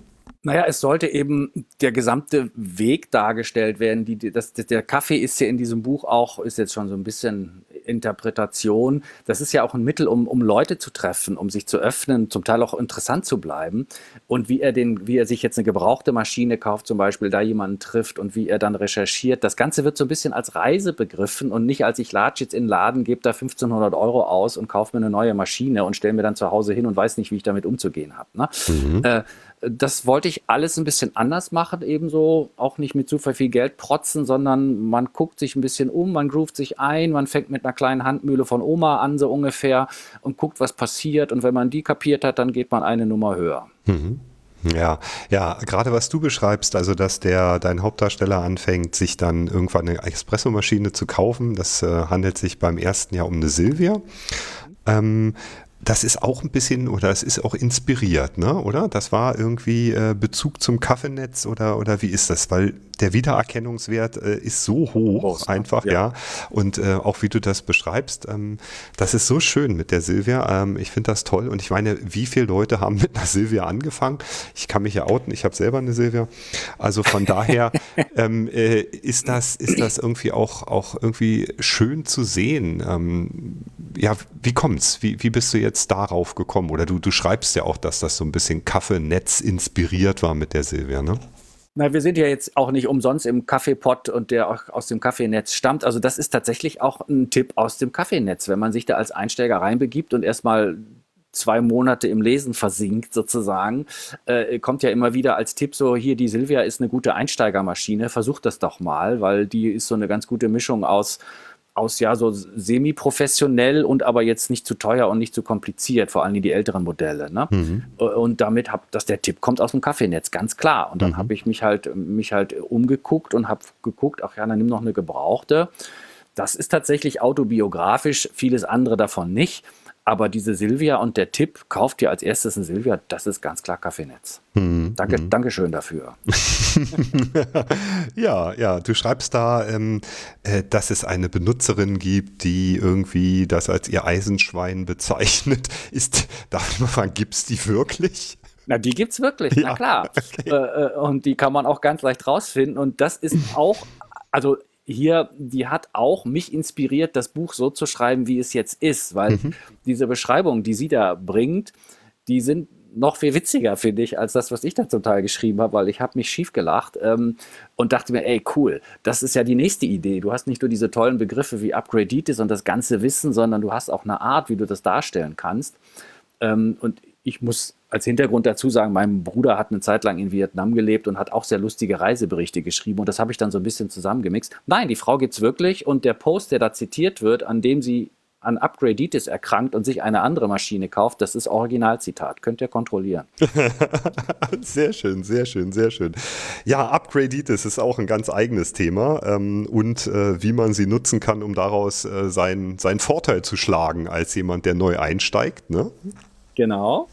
Naja, es sollte eben der gesamte Weg dargestellt werden. Die, das, der Kaffee ist ja in diesem Buch auch, ist jetzt schon so ein bisschen Interpretation. Das ist ja auch ein Mittel, um, um Leute zu treffen, um sich zu öffnen, zum Teil auch interessant zu bleiben. Und wie er, den, wie er sich jetzt eine gebrauchte Maschine kauft, zum Beispiel, da jemanden trifft und wie er dann recherchiert. Das Ganze wird so ein bisschen als Reise begriffen und nicht als ich latsche jetzt in den Laden, gebe da 1500 Euro aus und kaufe mir eine neue Maschine und stelle mir dann zu Hause hin und weiß nicht, wie ich damit umzugehen habe. Ne? Mhm. Äh, das wollte ich alles ein bisschen anders machen, ebenso auch nicht mit super viel Geld protzen, sondern man guckt sich ein bisschen um, man groovt sich ein, man fängt mit einer kleinen Handmühle von Oma an, so ungefähr, und guckt, was passiert. Und wenn man die kapiert hat, dann geht man eine Nummer höher. Mhm. Ja, ja, gerade was du beschreibst, also dass der dein Hauptdarsteller anfängt, sich dann irgendwann eine Espressomaschine zu kaufen, das äh, handelt sich beim ersten Jahr um eine Silvia. Ähm, das ist auch ein bisschen oder es ist auch inspiriert, ne? Oder? Das war irgendwie äh, Bezug zum Kaffeenetz oder oder wie ist das? Weil der Wiedererkennungswert äh, ist so hoch, Groß, einfach, ja. ja. Und äh, auch wie du das beschreibst, ähm, das ist so schön mit der Silvia. Ähm, ich finde das toll. Und ich meine, wie viele Leute haben mit einer Silvia angefangen? Ich kann mich ja outen, ich habe selber eine Silvia. Also von daher ähm, äh, ist das, ist das irgendwie auch, auch irgendwie schön zu sehen. Ähm, ja, wie kommt's? Wie, wie bist du jetzt darauf gekommen? Oder du, du schreibst ja auch, dass das so ein bisschen Kaffeenetz inspiriert war mit der Silvia, ne? Na, wir sind ja jetzt auch nicht umsonst im Kaffeepot und der auch aus dem Kaffeenetz stammt. Also das ist tatsächlich auch ein Tipp aus dem Kaffeenetz, wenn man sich da als Einsteiger reinbegibt und erstmal zwei Monate im Lesen versinkt sozusagen, äh, kommt ja immer wieder als Tipp so, hier die Silvia ist eine gute Einsteigermaschine, versucht das doch mal, weil die ist so eine ganz gute Mischung aus aus ja so semi-professionell und aber jetzt nicht zu teuer und nicht zu kompliziert, vor allem die älteren Modelle. Ne? Mhm. Und damit habe, dass der Tipp kommt aus dem Kaffeenetz, ganz klar. Und dann mhm. habe ich mich halt, mich halt umgeguckt und habe geguckt, ach ja, dann nimm noch eine gebrauchte. Das ist tatsächlich autobiografisch, vieles andere davon nicht. Aber diese Silvia und der Tipp, kauft dir als erstes ein Silvia, das ist ganz klar Kaffeenetz. Hm, Danke, hm. Dankeschön dafür. ja, ja, du schreibst da, ähm, äh, dass es eine Benutzerin gibt, die irgendwie das als ihr Eisenschwein bezeichnet. Ist, darf ich mal fragen, gibt es die wirklich? Na, die gibt es wirklich, ja, na klar. Okay. Äh, äh, und die kann man auch ganz leicht rausfinden. Und das ist auch, also hier, die hat auch mich inspiriert, das Buch so zu schreiben, wie es jetzt ist, weil mhm. diese Beschreibungen, die sie da bringt, die sind noch viel witziger, finde ich, als das, was ich da zum Teil geschrieben habe, weil ich habe mich schief gelacht ähm, und dachte mir, ey, cool, das ist ja die nächste Idee. Du hast nicht nur diese tollen Begriffe wie Upgraditis und das ganze Wissen, sondern du hast auch eine Art, wie du das darstellen kannst. Ähm, und ich muss als Hintergrund dazu sagen, mein Bruder hat eine Zeit lang in Vietnam gelebt und hat auch sehr lustige Reiseberichte geschrieben und das habe ich dann so ein bisschen zusammengemixt. Nein, die Frau gibt es wirklich und der Post, der da zitiert wird, an dem sie an Upgraditis erkrankt und sich eine andere Maschine kauft, das ist Originalzitat. Könnt ihr kontrollieren. sehr schön, sehr schön, sehr schön. Ja, Upgraditis ist auch ein ganz eigenes Thema ähm, und äh, wie man sie nutzen kann, um daraus äh, seinen, seinen Vorteil zu schlagen als jemand, der neu einsteigt. Ne? Genau.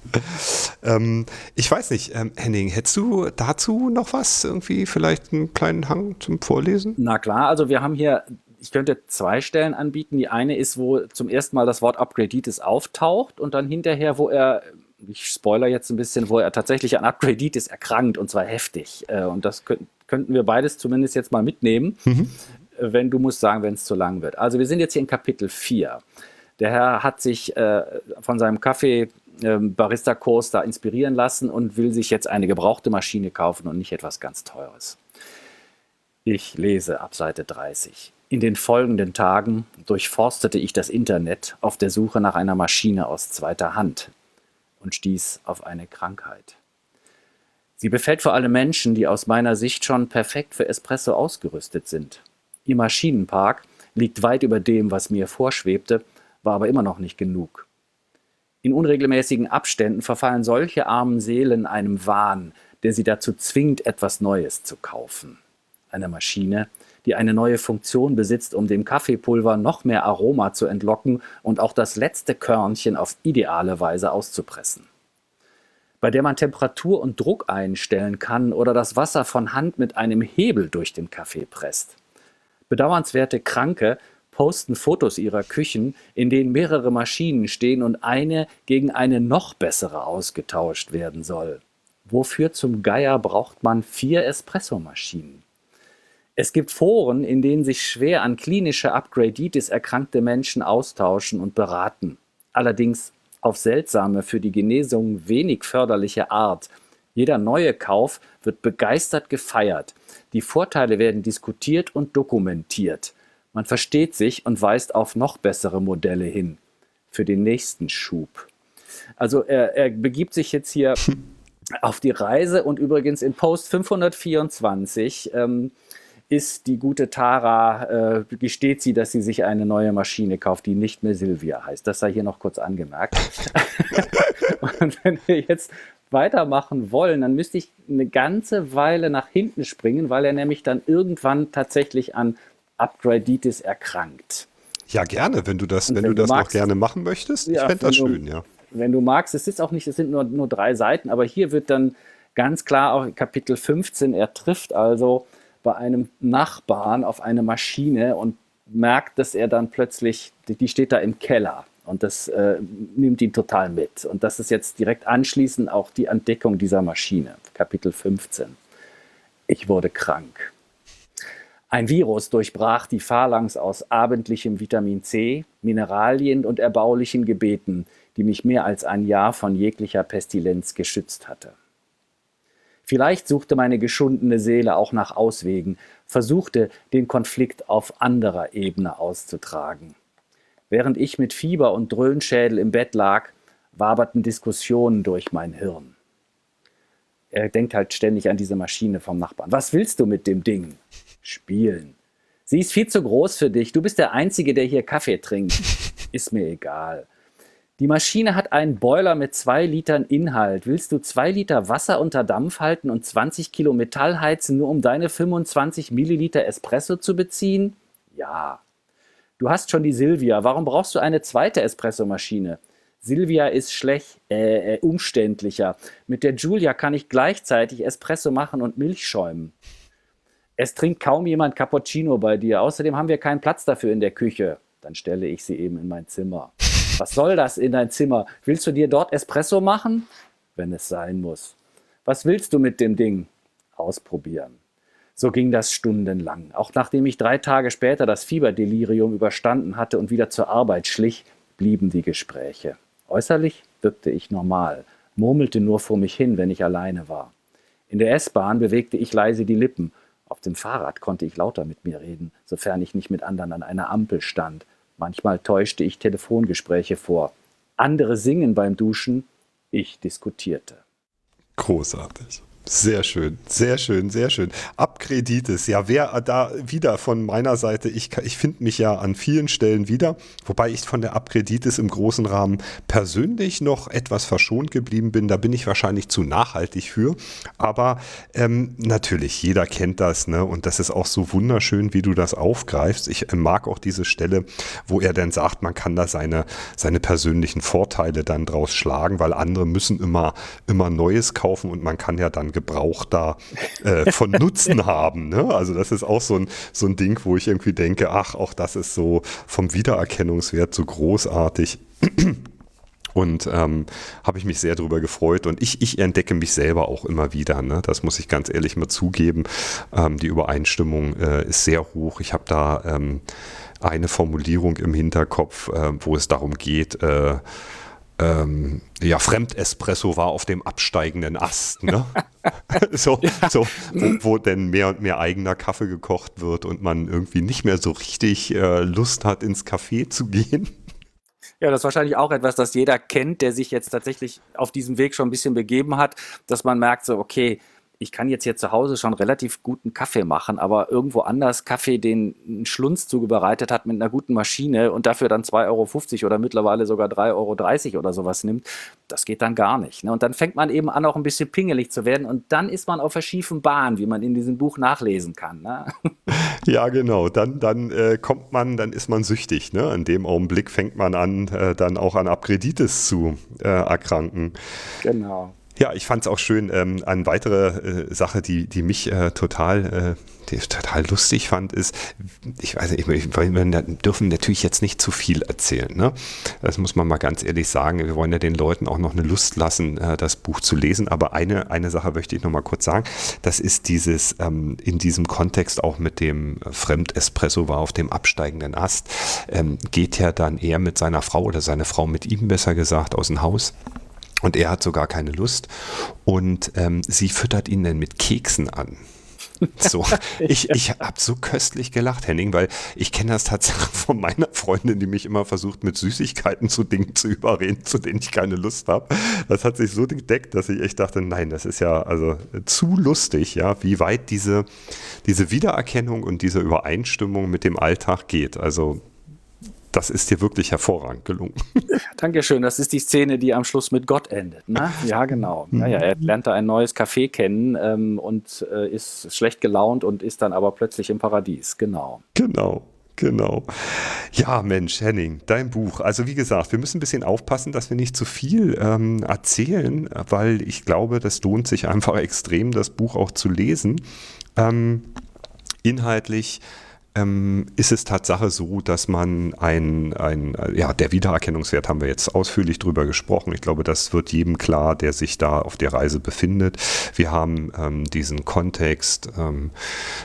ähm, ich weiß nicht, ähm, Henning, hättest du dazu noch was? Irgendwie vielleicht einen kleinen Hang zum Vorlesen? Na klar, also wir haben hier, ich könnte zwei Stellen anbieten. Die eine ist, wo zum ersten Mal das Wort Upgraditis auftaucht und dann hinterher, wo er, ich spoiler jetzt ein bisschen, wo er tatsächlich an Upgraditis erkrankt und zwar heftig. Äh, und das könnt, könnten wir beides zumindest jetzt mal mitnehmen. Mhm. Wenn du musst sagen, wenn es zu lang wird. Also wir sind jetzt hier in Kapitel 4. Der Herr hat sich äh, von seinem Kaffee ähm, Barista-Kurs da inspirieren lassen und will sich jetzt eine gebrauchte Maschine kaufen und nicht etwas ganz Teures. Ich lese ab Seite 30. In den folgenden Tagen durchforstete ich das Internet auf der Suche nach einer Maschine aus zweiter Hand und stieß auf eine Krankheit. Sie befällt vor allem Menschen, die aus meiner Sicht schon perfekt für Espresso ausgerüstet sind. Ihr Maschinenpark liegt weit über dem, was mir vorschwebte, war aber immer noch nicht genug. In unregelmäßigen Abständen verfallen solche armen Seelen einem Wahn, der sie dazu zwingt, etwas Neues zu kaufen. Eine Maschine, die eine neue Funktion besitzt, um dem Kaffeepulver noch mehr Aroma zu entlocken und auch das letzte Körnchen auf ideale Weise auszupressen. Bei der man Temperatur und Druck einstellen kann oder das Wasser von Hand mit einem Hebel durch den Kaffee presst. Bedauernswerte Kranke posten Fotos ihrer Küchen, in denen mehrere Maschinen stehen und eine gegen eine noch bessere ausgetauscht werden soll. Wofür zum Geier braucht man vier Espressomaschinen? Es gibt Foren, in denen sich schwer an klinische Upgraditis erkrankte Menschen austauschen und beraten. Allerdings auf seltsame, für die Genesung wenig förderliche Art. Jeder neue Kauf wird begeistert gefeiert. Die Vorteile werden diskutiert und dokumentiert. Man versteht sich und weist auf noch bessere Modelle hin für den nächsten Schub. Also er, er begibt sich jetzt hier auf die Reise und übrigens in Post 524 ähm, ist die gute Tara, äh, gesteht sie, dass sie sich eine neue Maschine kauft, die nicht mehr Silvia heißt. Das sei hier noch kurz angemerkt. und wenn wir jetzt weitermachen wollen, dann müsste ich eine ganze Weile nach hinten springen, weil er nämlich dann irgendwann tatsächlich an Upgraditis erkrankt. Ja, gerne, wenn du das, wenn, wenn, du das magst, noch gerne machen möchtest. Ich fände das schön, ja. Wenn du magst, es ist auch nicht, es sind nur, nur drei Seiten, aber hier wird dann ganz klar auch Kapitel 15, er trifft also bei einem Nachbarn auf eine Maschine und merkt, dass er dann plötzlich, die steht da im Keller und das äh, nimmt ihn total mit. Und das ist jetzt direkt anschließend auch die Entdeckung dieser Maschine, Kapitel 15. Ich wurde krank. Ein Virus durchbrach die Phalanx aus abendlichem Vitamin C, Mineralien und erbaulichen Gebeten, die mich mehr als ein Jahr von jeglicher Pestilenz geschützt hatte. Vielleicht suchte meine geschundene Seele auch nach Auswegen, versuchte, den Konflikt auf anderer Ebene auszutragen. Während ich mit Fieber und Dröhnschädel im Bett lag, waberten Diskussionen durch mein Hirn. Er denkt halt ständig an diese Maschine vom Nachbarn. Was willst du mit dem Ding? Spielen. Sie ist viel zu groß für dich. Du bist der Einzige, der hier Kaffee trinkt. Ist mir egal. Die Maschine hat einen Boiler mit zwei Litern Inhalt. Willst du zwei Liter Wasser unter Dampf halten und 20 Kilo Metall heizen, nur um deine 25 Milliliter Espresso zu beziehen? Ja. Du hast schon die Silvia. Warum brauchst du eine zweite Espressomaschine? Silvia ist schlecht, äh, äh, umständlicher. Mit der Julia kann ich gleichzeitig Espresso machen und Milch schäumen. Es trinkt kaum jemand Cappuccino bei dir. Außerdem haben wir keinen Platz dafür in der Küche. Dann stelle ich sie eben in mein Zimmer. Was soll das in dein Zimmer? Willst du dir dort Espresso machen? Wenn es sein muss. Was willst du mit dem Ding? Ausprobieren. So ging das stundenlang. Auch nachdem ich drei Tage später das Fieberdelirium überstanden hatte und wieder zur Arbeit schlich, blieben die Gespräche. Äußerlich wirkte ich normal, murmelte nur vor mich hin, wenn ich alleine war. In der S-Bahn bewegte ich leise die Lippen. Auf dem Fahrrad konnte ich lauter mit mir reden, sofern ich nicht mit anderen an einer Ampel stand. Manchmal täuschte ich Telefongespräche vor. Andere singen beim Duschen, ich diskutierte. Großartig. Sehr schön, sehr schön, sehr schön. Abkredites, ja, wer da wieder von meiner Seite, ich, ich finde mich ja an vielen Stellen wieder, wobei ich von der Abkredites im großen Rahmen persönlich noch etwas verschont geblieben bin. Da bin ich wahrscheinlich zu nachhaltig für. Aber ähm, natürlich, jeder kennt das, ne? Und das ist auch so wunderschön, wie du das aufgreifst. Ich äh, mag auch diese Stelle, wo er dann sagt, man kann da seine, seine persönlichen Vorteile dann draus schlagen, weil andere müssen immer, immer Neues kaufen und man kann ja dann Gebrauch da äh, von Nutzen haben. Ne? Also das ist auch so ein, so ein Ding, wo ich irgendwie denke, ach, auch das ist so vom Wiedererkennungswert so großartig. Und ähm, habe ich mich sehr darüber gefreut. Und ich, ich entdecke mich selber auch immer wieder. Ne? Das muss ich ganz ehrlich mal zugeben. Ähm, die Übereinstimmung äh, ist sehr hoch. Ich habe da ähm, eine Formulierung im Hinterkopf, äh, wo es darum geht, äh, ähm, ja, Fremdespresso war auf dem absteigenden Ast. Ne? so, ja. so wo, wo, denn mehr und mehr eigener Kaffee gekocht wird und man irgendwie nicht mehr so richtig äh, Lust hat, ins Café zu gehen. Ja, das ist wahrscheinlich auch etwas, das jeder kennt, der sich jetzt tatsächlich auf diesem Weg schon ein bisschen begeben hat, dass man merkt so, okay, ich kann jetzt hier zu Hause schon relativ guten Kaffee machen, aber irgendwo anders Kaffee, den ein Schlunz zubereitet hat mit einer guten Maschine und dafür dann 2,50 Euro oder mittlerweile sogar 3,30 Euro oder sowas nimmt, das geht dann gar nicht. Ne? Und dann fängt man eben an, auch ein bisschen pingelig zu werden und dann ist man auf der schiefen Bahn, wie man in diesem Buch nachlesen kann. Ne? Ja, genau. Dann, dann äh, kommt man, dann ist man süchtig. Ne? In dem Augenblick fängt man an, äh, dann auch an Abreditis zu äh, erkranken. Genau. Ja, ich fand es auch schön. Ähm, eine weitere äh, Sache, die, die mich äh, total, äh, die total lustig fand, ist, ich weiß nicht, wir dürfen natürlich jetzt nicht zu viel erzählen. Ne? Das muss man mal ganz ehrlich sagen. Wir wollen ja den Leuten auch noch eine Lust lassen, äh, das Buch zu lesen. Aber eine, eine Sache möchte ich noch mal kurz sagen. Das ist dieses, ähm, in diesem Kontext auch mit dem Fremdespresso war auf dem absteigenden Ast, ähm, geht ja dann er mit seiner Frau oder seine Frau mit ihm besser gesagt aus dem Haus. Und er hat sogar keine Lust. Und ähm, sie füttert ihn dann mit Keksen an. So, ich, ich habe so köstlich gelacht, Henning, weil ich kenne das tatsächlich von meiner Freundin, die mich immer versucht, mit Süßigkeiten zu Dingen zu überreden, zu denen ich keine Lust habe. Das hat sich so gedeckt, dass ich echt dachte, nein, das ist ja also zu lustig, ja, wie weit diese, diese Wiedererkennung und diese Übereinstimmung mit dem Alltag geht. Also das ist dir wirklich hervorragend gelungen. Dankeschön. Das ist die Szene, die am Schluss mit Gott endet. Ne? Ja, genau. Ja, ja, er lernt da ein neues Café kennen ähm, und äh, ist schlecht gelaunt und ist dann aber plötzlich im Paradies. Genau. Genau. Genau. Ja, Mensch, Henning, dein Buch. Also wie gesagt, wir müssen ein bisschen aufpassen, dass wir nicht zu viel ähm, erzählen, weil ich glaube, das lohnt sich einfach extrem, das Buch auch zu lesen. Ähm, inhaltlich ähm, ist es Tatsache so, dass man ein, ein, ja, der Wiedererkennungswert haben wir jetzt ausführlich drüber gesprochen. Ich glaube, das wird jedem klar, der sich da auf der Reise befindet. Wir haben ähm, diesen Kontext, ähm,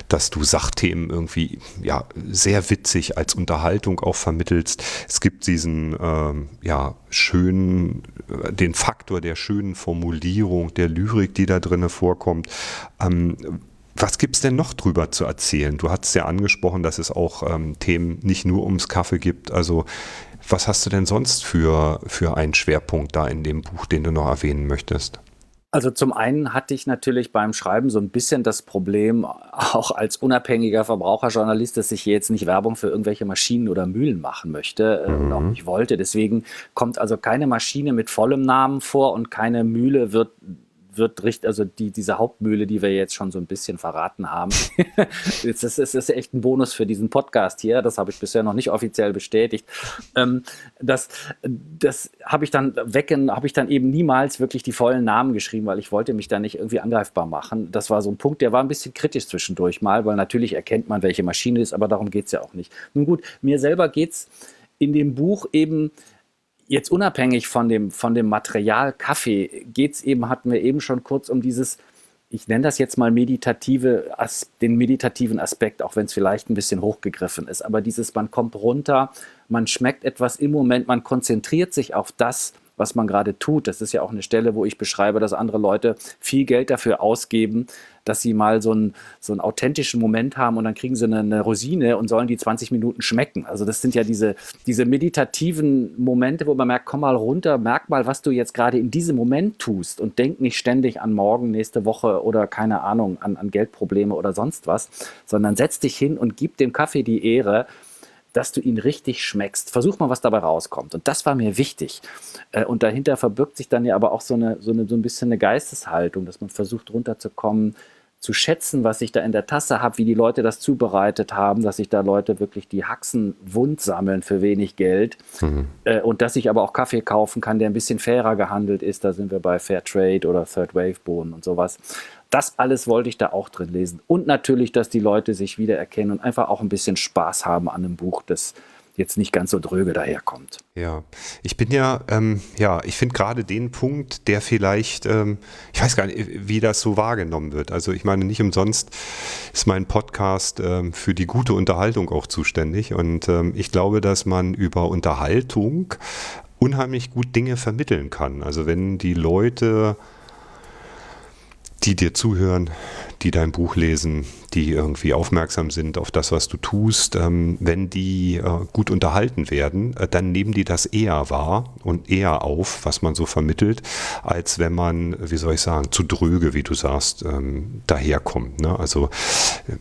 dass du Sachthemen irgendwie, ja, sehr witzig als Unterhaltung auch vermittelst. Es gibt diesen, ähm, ja, schönen, äh, den Faktor der schönen Formulierung, der Lyrik, die da drinne vorkommt. Was gibt es denn noch drüber zu erzählen? Du hast ja angesprochen, dass es auch ähm, Themen nicht nur ums Kaffee gibt. Also was hast du denn sonst für, für einen Schwerpunkt da in dem Buch, den du noch erwähnen möchtest? Also zum einen hatte ich natürlich beim Schreiben so ein bisschen das Problem, auch als unabhängiger Verbraucherjournalist, dass ich jetzt nicht Werbung für irgendwelche Maschinen oder Mühlen machen möchte äh, mhm. und auch nicht wollte. Deswegen kommt also keine Maschine mit vollem Namen vor und keine Mühle wird wird richtig, also die, diese Hauptmühle, die wir jetzt schon so ein bisschen verraten haben, das, ist, das ist echt ein Bonus für diesen Podcast hier. Das habe ich bisher noch nicht offiziell bestätigt. Ähm, das das habe ich dann wecken, habe ich dann eben niemals wirklich die vollen Namen geschrieben, weil ich wollte mich da nicht irgendwie angreifbar machen. Das war so ein Punkt, der war ein bisschen kritisch zwischendurch mal, weil natürlich erkennt man, welche Maschine ist, aber darum geht es ja auch nicht. Nun gut, mir selber geht es in dem Buch eben jetzt unabhängig von dem, von dem Material Kaffee geht es eben, hatten wir eben schon kurz um dieses, ich nenne das jetzt mal meditative, den meditativen Aspekt, auch wenn es vielleicht ein bisschen hochgegriffen ist, aber dieses, man kommt runter, man schmeckt etwas im Moment, man konzentriert sich auf das, was man gerade tut. Das ist ja auch eine Stelle, wo ich beschreibe, dass andere Leute viel Geld dafür ausgeben, dass sie mal so einen, so einen authentischen Moment haben und dann kriegen sie eine, eine, Rosine und sollen die 20 Minuten schmecken. Also das sind ja diese, diese meditativen Momente, wo man merkt, komm mal runter, merk mal, was du jetzt gerade in diesem Moment tust und denk nicht ständig an morgen, nächste Woche oder keine Ahnung, an, an Geldprobleme oder sonst was, sondern setz dich hin und gib dem Kaffee die Ehre dass du ihn richtig schmeckst. Versuch mal, was dabei rauskommt. Und das war mir wichtig. Äh, und dahinter verbirgt sich dann ja aber auch so, eine, so, eine, so ein bisschen eine Geisteshaltung, dass man versucht runterzukommen, zu schätzen, was ich da in der Tasse habe, wie die Leute das zubereitet haben, dass sich da Leute wirklich die Haxen wund sammeln für wenig Geld mhm. äh, und dass ich aber auch Kaffee kaufen kann, der ein bisschen fairer gehandelt ist. Da sind wir bei Fair Trade oder Third Wave Bohnen und sowas. Das alles wollte ich da auch drin lesen. Und natürlich, dass die Leute sich wiedererkennen und einfach auch ein bisschen Spaß haben an einem Buch, das jetzt nicht ganz so dröge daherkommt. Ja, ich bin ja, ähm, ja, ich finde gerade den Punkt, der vielleicht, ähm, ich weiß gar nicht, wie das so wahrgenommen wird. Also ich meine, nicht umsonst ist mein Podcast ähm, für die gute Unterhaltung auch zuständig. Und ähm, ich glaube, dass man über Unterhaltung unheimlich gut Dinge vermitteln kann. Also wenn die Leute die dir zuhören, die dein Buch lesen, die irgendwie aufmerksam sind auf das, was du tust, ähm, wenn die äh, gut unterhalten werden, äh, dann nehmen die das eher wahr und eher auf, was man so vermittelt, als wenn man, wie soll ich sagen, zu dröge, wie du sagst, ähm, daherkommt. Ne? Also äh,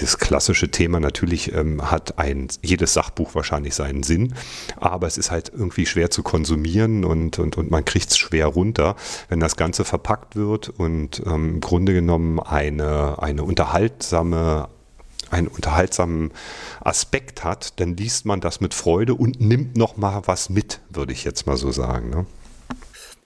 das klassische Thema natürlich ähm, hat ein, jedes Sachbuch wahrscheinlich seinen Sinn, aber es ist halt irgendwie schwer zu konsumieren und, und, und man kriegt es schwer runter, wenn das Ganze verpackt wird und ähm, im Grunde genommen eine, eine unterhaltsame einen unterhaltsamen Aspekt hat, dann liest man das mit Freude und nimmt noch mal was mit, würde ich jetzt mal so sagen. Ne?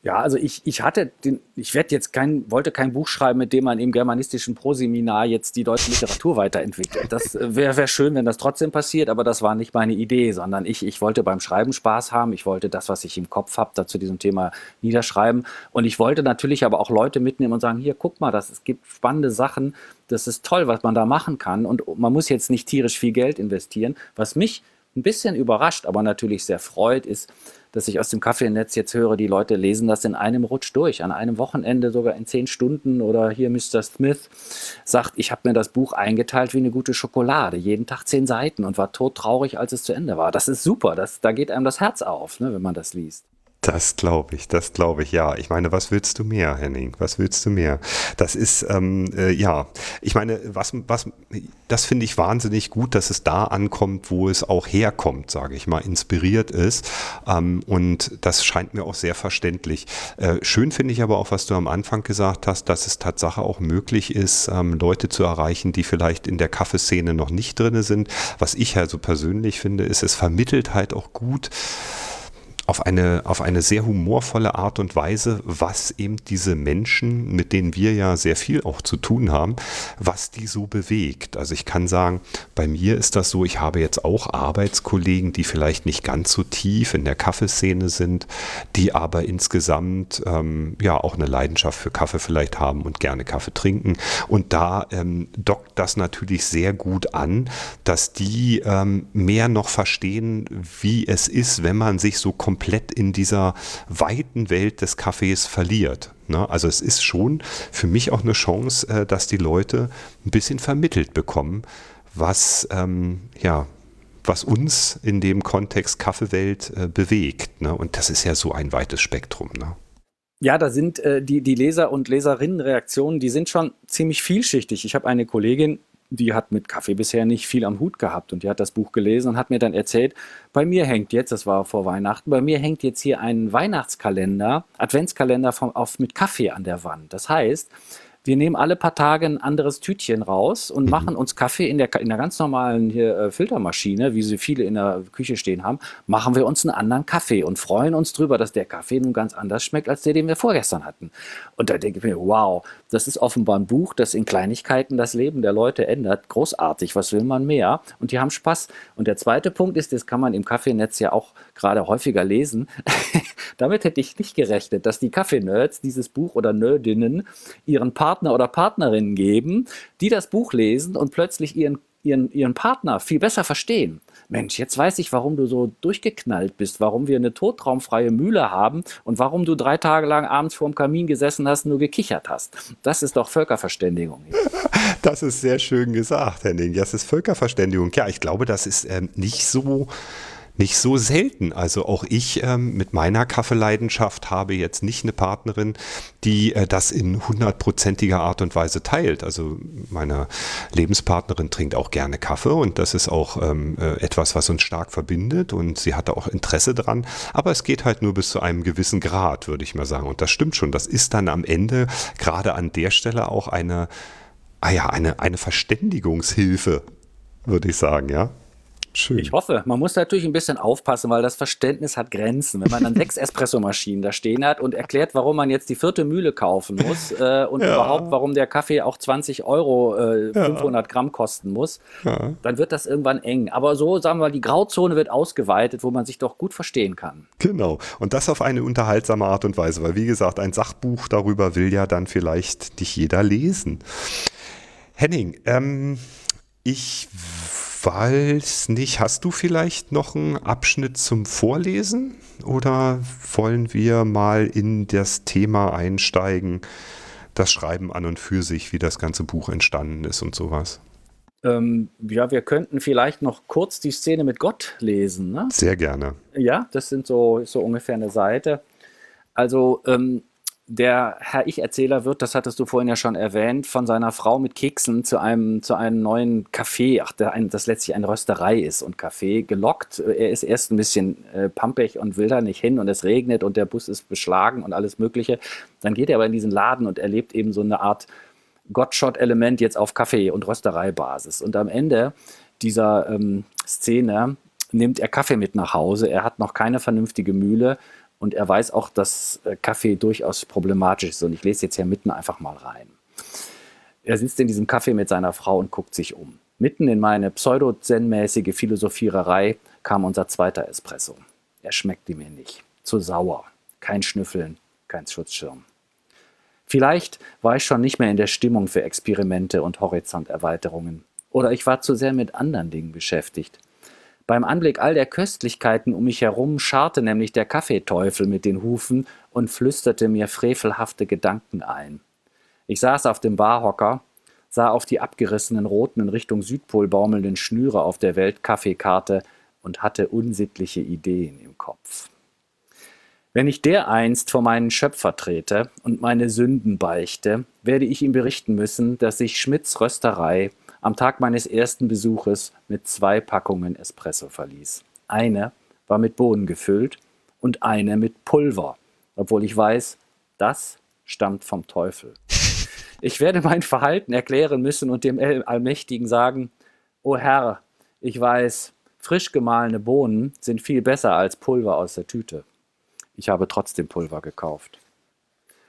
Ja, also ich, ich hatte den, ich werde jetzt kein, wollte kein Buch schreiben, mit dem man im germanistischen Proseminar jetzt die deutsche Literatur weiterentwickelt. Das wäre wär schön, wenn das trotzdem passiert, aber das war nicht meine Idee, sondern ich, ich wollte beim Schreiben Spaß haben. Ich wollte das, was ich im Kopf habe, da zu diesem Thema niederschreiben. Und ich wollte natürlich aber auch Leute mitnehmen und sagen, hier, guck mal, das, es gibt spannende Sachen. Das ist toll, was man da machen kann. Und man muss jetzt nicht tierisch viel Geld investieren. Was mich ein bisschen überrascht, aber natürlich sehr freut, ist, dass ich aus dem Kaffeenetz jetzt höre, die Leute lesen das in einem Rutsch durch, an einem Wochenende sogar in zehn Stunden oder hier Mr. Smith sagt, ich habe mir das Buch eingeteilt wie eine gute Schokolade, jeden Tag zehn Seiten und war todtraurig, als es zu Ende war. Das ist super, das, da geht einem das Herz auf, ne, wenn man das liest. Das glaube ich, das glaube ich, ja. Ich meine, was willst du mehr, Henning? Was willst du mehr? Das ist, ähm, äh, ja, ich meine, was, was, das finde ich wahnsinnig gut, dass es da ankommt, wo es auch herkommt, sage ich mal, inspiriert ist. Ähm, und das scheint mir auch sehr verständlich. Äh, schön finde ich aber auch, was du am Anfang gesagt hast, dass es Tatsache auch möglich ist, ähm, Leute zu erreichen, die vielleicht in der Kaffeeszene noch nicht drin sind. Was ich also persönlich finde, ist, es vermittelt halt auch gut, auf eine, auf eine sehr humorvolle Art und Weise, was eben diese Menschen, mit denen wir ja sehr viel auch zu tun haben, was die so bewegt. Also ich kann sagen, bei mir ist das so, ich habe jetzt auch Arbeitskollegen, die vielleicht nicht ganz so tief in der Kaffeeszene sind, die aber insgesamt ähm, ja auch eine Leidenschaft für Kaffee vielleicht haben und gerne Kaffee trinken. Und da ähm, dockt das natürlich sehr gut an, dass die ähm, mehr noch verstehen, wie es ist, wenn man sich so komplett komplett in dieser weiten Welt des Kaffees verliert. Ne? Also es ist schon für mich auch eine Chance, äh, dass die Leute ein bisschen vermittelt bekommen, was ähm, ja was uns in dem Kontext Kaffeewelt äh, bewegt. Ne? Und das ist ja so ein weites Spektrum. Ne? Ja, da sind äh, die, die Leser- und Leserinnenreaktionen, die sind schon ziemlich vielschichtig. Ich habe eine Kollegin, die hat mit Kaffee bisher nicht viel am Hut gehabt und die hat das Buch gelesen und hat mir dann erzählt, bei mir hängt jetzt, das war vor Weihnachten, bei mir hängt jetzt hier ein Weihnachtskalender, Adventskalender vom, auf, mit Kaffee an der Wand. Das heißt, wir nehmen alle paar Tage ein anderes Tütchen raus und mhm. machen uns Kaffee in der, in der ganz normalen hier, äh, Filtermaschine, wie sie viele in der Küche stehen haben, machen wir uns einen anderen Kaffee und freuen uns drüber, dass der Kaffee nun ganz anders schmeckt als der, den wir vorgestern hatten. Und da denke ich mir, wow, das ist offenbar ein Buch, das in Kleinigkeiten das Leben der Leute ändert. Großartig, was will man mehr? Und die haben Spaß. Und der zweite Punkt ist, das kann man im Kaffeenetz ja auch gerade häufiger lesen. Damit hätte ich nicht gerechnet, dass die Kaffee-Nerds dieses Buch oder Nerdinnen ihren Partner oder Partnerin geben, die das Buch lesen und plötzlich ihren, ihren, ihren Partner viel besser verstehen. Mensch, jetzt weiß ich, warum du so durchgeknallt bist, warum wir eine totraumfreie Mühle haben und warum du drei Tage lang abends vorm Kamin gesessen hast und nur gekichert hast. Das ist doch Völkerverständigung. Das ist sehr schön gesagt, Henning. Das ist Völkerverständigung. Ja, ich glaube, das ist ähm, nicht so nicht so selten. Also auch ich ähm, mit meiner Kaffeeleidenschaft habe jetzt nicht eine Partnerin, die äh, das in hundertprozentiger Art und Weise teilt. Also meine Lebenspartnerin trinkt auch gerne Kaffee und das ist auch ähm, äh, etwas, was uns stark verbindet und sie hat auch Interesse dran. Aber es geht halt nur bis zu einem gewissen Grad, würde ich mal sagen. Und das stimmt schon. Das ist dann am Ende gerade an der Stelle auch eine, ah ja, eine, eine Verständigungshilfe, würde ich sagen, ja. Schön. Ich hoffe. Man muss natürlich ein bisschen aufpassen, weil das Verständnis hat Grenzen. Wenn man dann sechs Espressomaschinen da stehen hat und erklärt, warum man jetzt die vierte Mühle kaufen muss äh, und ja. überhaupt, warum der Kaffee auch 20 Euro, äh, 500 ja. Gramm kosten muss, ja. dann wird das irgendwann eng. Aber so, sagen wir mal, die Grauzone wird ausgeweitet, wo man sich doch gut verstehen kann. Genau. Und das auf eine unterhaltsame Art und Weise, weil wie gesagt, ein Sachbuch darüber will ja dann vielleicht nicht jeder lesen. Henning, ähm, ich weiß nicht, hast du vielleicht noch einen Abschnitt zum Vorlesen oder wollen wir mal in das Thema einsteigen, das Schreiben an und für sich, wie das ganze Buch entstanden ist und sowas? Ähm, ja, wir könnten vielleicht noch kurz die Szene mit Gott lesen. Ne? Sehr gerne. Ja, das sind so, so ungefähr eine Seite. Also ähm, der Herr Ich-Erzähler wird, das hattest du vorhin ja schon erwähnt, von seiner Frau mit Keksen zu einem, zu einem neuen Café, ach, der ein, das letztlich eine Rösterei ist und Café, gelockt. Er ist erst ein bisschen äh, pampig und will da nicht hin und es regnet und der Bus ist beschlagen und alles Mögliche. Dann geht er aber in diesen Laden und erlebt eben so eine Art Gottshot-Element jetzt auf Kaffee- und Röstereibasis. Und am Ende dieser ähm, Szene nimmt er Kaffee mit nach Hause. Er hat noch keine vernünftige Mühle und er weiß auch, dass äh, Kaffee durchaus problematisch ist. Und ich lese jetzt hier mitten einfach mal rein. Er sitzt in diesem Kaffee mit seiner Frau und guckt sich um. Mitten in meine pseudo-zen-mäßige Philosophiererei kam unser zweiter Espresso. Er schmeckte mir nicht. Zu sauer. Kein Schnüffeln, kein Schutzschirm. Vielleicht war ich schon nicht mehr in der Stimmung für Experimente und Horizonterweiterungen. Oder ich war zu sehr mit anderen Dingen beschäftigt. Beim Anblick all der Köstlichkeiten um mich herum scharrte nämlich der Kaffeeteufel mit den Hufen und flüsterte mir frevelhafte Gedanken ein. Ich saß auf dem Barhocker, sah auf die abgerissenen roten in Richtung Südpol baumelnden Schnüre auf der Weltkaffeekarte und hatte unsittliche Ideen im Kopf. Wenn ich dereinst vor meinen Schöpfer trete und meine Sünden beichte, werde ich ihm berichten müssen, dass sich Schmidts Rösterei am Tag meines ersten Besuches mit zwei Packungen Espresso verließ. Eine war mit Bohnen gefüllt und eine mit Pulver, obwohl ich weiß, das stammt vom Teufel. Ich werde mein Verhalten erklären müssen und dem Allmächtigen sagen, O Herr, ich weiß, frisch gemahlene Bohnen sind viel besser als Pulver aus der Tüte. Ich habe trotzdem Pulver gekauft.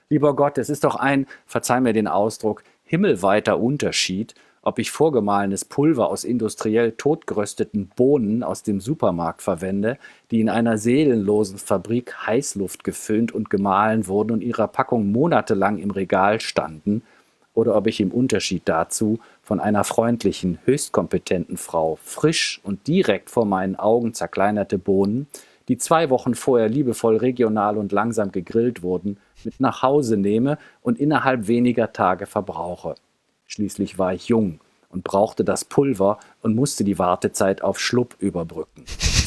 Lieber Gott, es ist doch ein, verzeih mir den Ausdruck, himmelweiter Unterschied, ob ich vorgemahlenes Pulver aus industriell totgerösteten Bohnen aus dem Supermarkt verwende, die in einer seelenlosen Fabrik Heißluft geföhnt und gemahlen wurden und ihrer Packung monatelang im Regal standen, oder ob ich im Unterschied dazu von einer freundlichen, höchstkompetenten Frau frisch und direkt vor meinen Augen zerkleinerte Bohnen, die zwei Wochen vorher liebevoll regional und langsam gegrillt wurden, mit nach Hause nehme und innerhalb weniger Tage verbrauche. Schließlich war ich jung und brauchte das Pulver und musste die Wartezeit auf Schlupp überbrücken.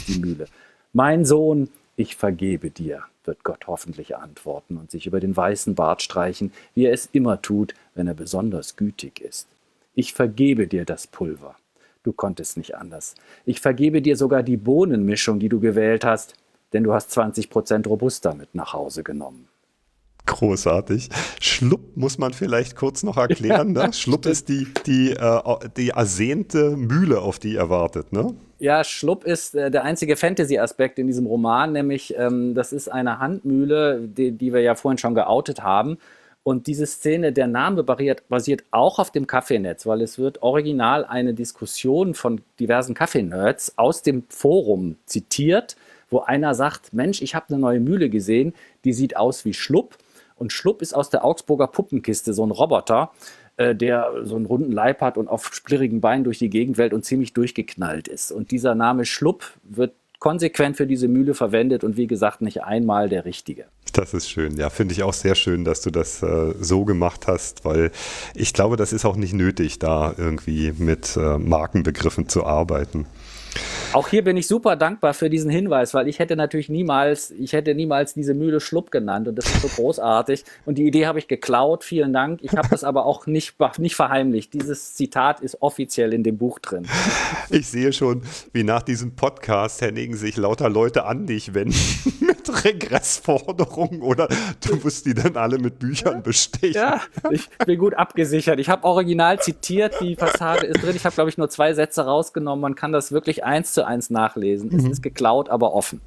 Die Mühle. Mein Sohn, ich vergebe dir, wird Gott hoffentlich antworten und sich über den weißen Bart streichen, wie er es immer tut, wenn er besonders gütig ist. Ich vergebe dir das Pulver. Du konntest nicht anders. Ich vergebe dir sogar die Bohnenmischung, die du gewählt hast, denn du hast 20% Robusta mit nach Hause genommen. Großartig. Schlupp muss man vielleicht kurz noch erklären. Ne? Schlupp ist die, die, äh, die ersehnte Mühle, auf die ihr wartet. Ne? Ja, Schlupp ist äh, der einzige Fantasy-Aspekt in diesem Roman, nämlich ähm, das ist eine Handmühle, die, die wir ja vorhin schon geoutet haben. Und diese Szene, der Name basiert, basiert auch auf dem Kaffeenetz, weil es wird original eine Diskussion von diversen Kaffeenerds aus dem Forum zitiert, wo einer sagt, Mensch, ich habe eine neue Mühle gesehen, die sieht aus wie Schlupp. Und Schlupp ist aus der Augsburger Puppenkiste so ein Roboter, äh, der so einen runden Leib hat und auf splirrigen Beinen durch die Gegend wählt und ziemlich durchgeknallt ist. Und dieser Name Schlupp wird konsequent für diese Mühle verwendet und wie gesagt nicht einmal der richtige. Das ist schön. Ja, finde ich auch sehr schön, dass du das äh, so gemacht hast, weil ich glaube, das ist auch nicht nötig, da irgendwie mit äh, Markenbegriffen zu arbeiten. Auch hier bin ich super dankbar für diesen Hinweis, weil ich hätte natürlich niemals, ich hätte niemals diese Mühle Schlupp genannt und das ist so großartig. Und die Idee habe ich geklaut, vielen Dank. Ich habe das aber auch nicht, nicht verheimlicht. Dieses Zitat ist offiziell in dem Buch drin. Ich sehe schon, wie nach diesem Podcast Henning sich lauter Leute an dich wenden Regressforderungen oder du musst die dann alle mit Büchern bestechen. Ja, ich bin gut abgesichert. Ich habe original zitiert, die Passage ist drin. Ich habe, glaube ich, nur zwei Sätze rausgenommen. Man kann das wirklich eins zu eins nachlesen. Mhm. Es ist geklaut, aber offen.